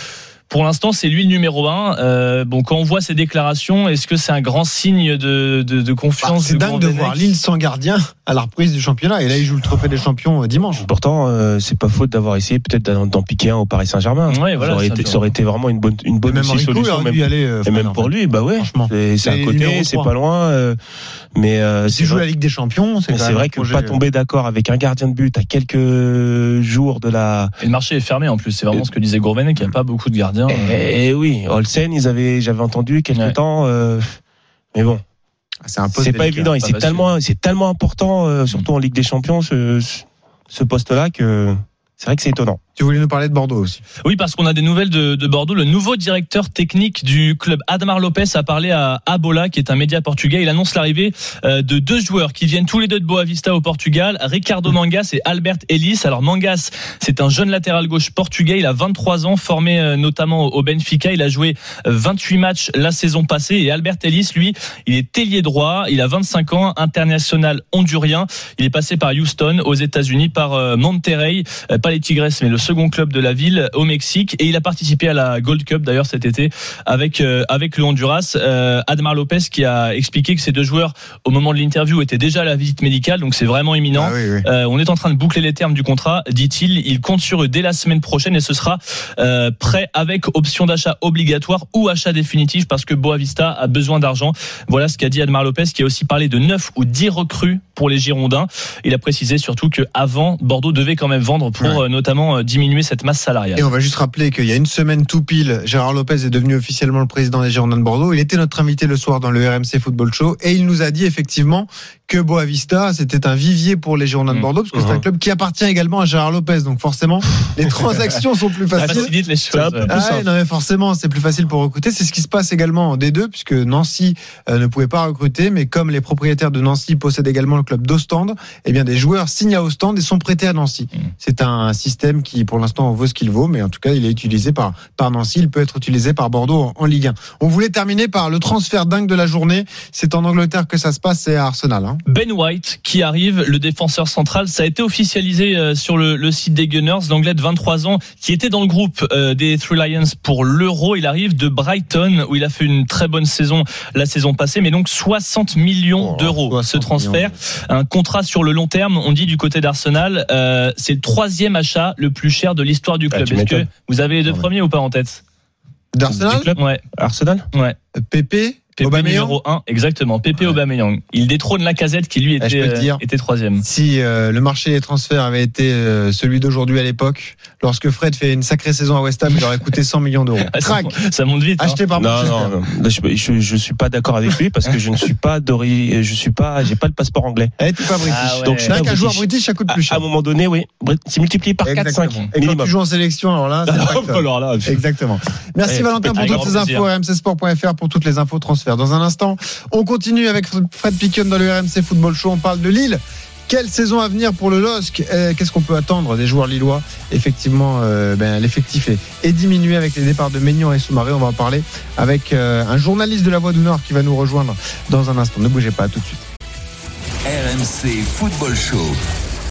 Pour l'instant, c'est lui le numéro un. Euh, bon, quand on voit ces déclarations, est-ce que c'est un grand signe de, de, de Bah, confiance c'est dingue de voir Lille sans gardien à la reprise du championnat. Et là, il joue le trophée des champions euh, dimanche. Pourtant, euh, c'est pas faute d'avoir essayé peut-être d'en piquer un au Paris Saint-Germain. Ouais, voilà, ça, aurait ça été, me- ça aurait été vraiment une bonne, une Et bonne même aussi solution. aurait Même, aller. euh, et même en pour fait. lui, bah ouais. Franchement. C'est à côté, c'est pas loin. euh, mais euh, Si joue la Ligue des Champions, c'est vrai que projet, pas tomber d'accord avec un gardien de but à quelques jours de la. Et le marché est fermé en plus. C'est vraiment ce que disait Gourvenet, qu'il n'y a pas beaucoup de gardiens. Et, oui, Olsen, ils avaient, j'avais entendu quelque Ouais. temps. euh, mais bon, C'est un poste c'est pas évident. C'est tellement, c'est tellement important, euh, surtout en Ligue des Champions, ce, ce poste-là que c'est vrai que c'est étonnant. Tu voulais nous parler de Bordeaux aussi. Oui, parce qu'on a des nouvelles de, de Bordeaux. Le nouveau directeur technique du club, Admar Lopez, a parlé à Abola, qui est un média portugais. Il annonce l'arrivée euh, de deux joueurs qui viennent tous les deux de Boavista au Portugal, Ricardo Mangas et Albert Ellis. Alors Mangas, c'est un jeune latéral gauche portugais. Il a 23 ans, formé euh, notamment au Benfica. Il a joué euh, 28 matchs la saison passée. Et Albert Ellis, lui, il est ailier droit. Il a 25 ans, international hondurien. Il est passé par Houston aux États-Unis, par euh, Monterrey, euh, pas les Tigres, mais le second club de la ville au Mexique. Et il a participé à la Gold Cup d'ailleurs cet été avec euh, avec le Honduras. Euh, Admar Lopez qui a expliqué que ces deux joueurs, au moment de l'interview, étaient déjà à la visite médicale, donc c'est vraiment imminent. Ah oui, oui. Euh, on est en train de boucler les termes du contrat, dit-il. Il compte sur eux dès la semaine prochaine et ce sera euh, prêt avec option d'achat obligatoire ou achat définitif parce que Boavista a besoin d'argent. Voilà ce qu'a dit Admar Lopez qui a aussi parlé de 9 ou 10 recrues pour les Girondins. Il a précisé surtout que avant Bordeaux devait quand même vendre pour Ouais. notamment euh, diminuer cette masse salariale. Et on va juste rappeler qu'il y a une semaine tout pile, Gérard Lopez est devenu officiellement le président des Girondins de Bordeaux. Il était notre invité le soir dans le RMC Football Show et il nous a dit effectivement que Boavista, c'était un vivier pour les Girondins de Mm. Bordeaux parce que c'est un Mhm. club qui appartient également à Gérard Lopez. Donc forcément, les transactions sont plus Ça faciles. facilite les choses. Ah non mais forcément c'est plus facile pour recruter. C'est ce qui se passe également en D2 puisque Nancy euh, ne pouvait pas recruter, mais comme les propriétaires de Nancy possèdent également le club d'Ostende, eh bien des joueurs signent à Ostende et sont prêtés à Nancy. Mm. C'est un système qui pour l'instant vaut ce qu'il vaut, mais en tout cas il est utilisé par par Nancy. Il peut être utilisé par Bordeaux en, en Ligue 1. On voulait terminer par le transfert dingue de la journée. C'est en Angleterre que ça se passe, c'est à Arsenal. Hein. Ben White qui arrive, le défenseur central, ça a été officialisé euh, sur le, le site des Gunners, l'anglais de 23 ans qui était dans le groupe euh, des Three Lions pour l'Euro, il arrive de Brighton où il a fait une très bonne saison la saison passée, mais donc 60 millions Oh, d'euros 60 ce transfert, millions. un contrat sur le long terme, on dit du côté d'Arsenal, euh, c'est le troisième achat le plus cher de l'histoire du Ah, club. tu Est-ce que vous avez les deux Ouais. premiers ou pas en tête D'Arsenal, Ouais, Arsenal ouais. Pépé, Pépé Aubameyang. numéro 1, exactement. Pépé Ouais. Aubameyang. Il détrône la casette qui lui Ah, était, euh, était troisième. Si euh, le marché des transferts avait été euh, celui d'aujourd'hui à l'époque, lorsque Fred fait une sacrée saison à West Ham, il aurait coûté 100 millions d'euros. Ah, ça, Crac ça monte vite. hein. Acheté par Non, Manchester. non, non. Je, je, je suis pas d'accord avec lui parce que je ne suis pas d'ori, je suis pas, j'ai pas le passeport anglais. Eh, t'es pas british. Ah ouais. Donc, je suis pas joueur british. ça coûte À, plus à cher. un moment donné, oui, c'est multiplié par 4, 5 Exactement. Et quand minimum. tu joues en sélection, alors là, c'est. Alors là, Exactement. Merci Ouais, Valentin pour toutes ces infos, rmcsport.fr pour toutes les infos transferts. Dans un instant, on continue avec Fred Piquion dans le RMC Football Show. On parle de Lille. Quelle saison à venir pour le LOSC Euh, Qu'est-ce qu'on peut attendre des joueurs lillois Effectivement, euh, ben, l'effectif est, diminué avec les départs de Maignan et Soumaré. On va en parler avec euh, un journaliste de la Voix du Nord qui va nous rejoindre dans un instant. Ne bougez pas, tout de suite. RMC Football Show.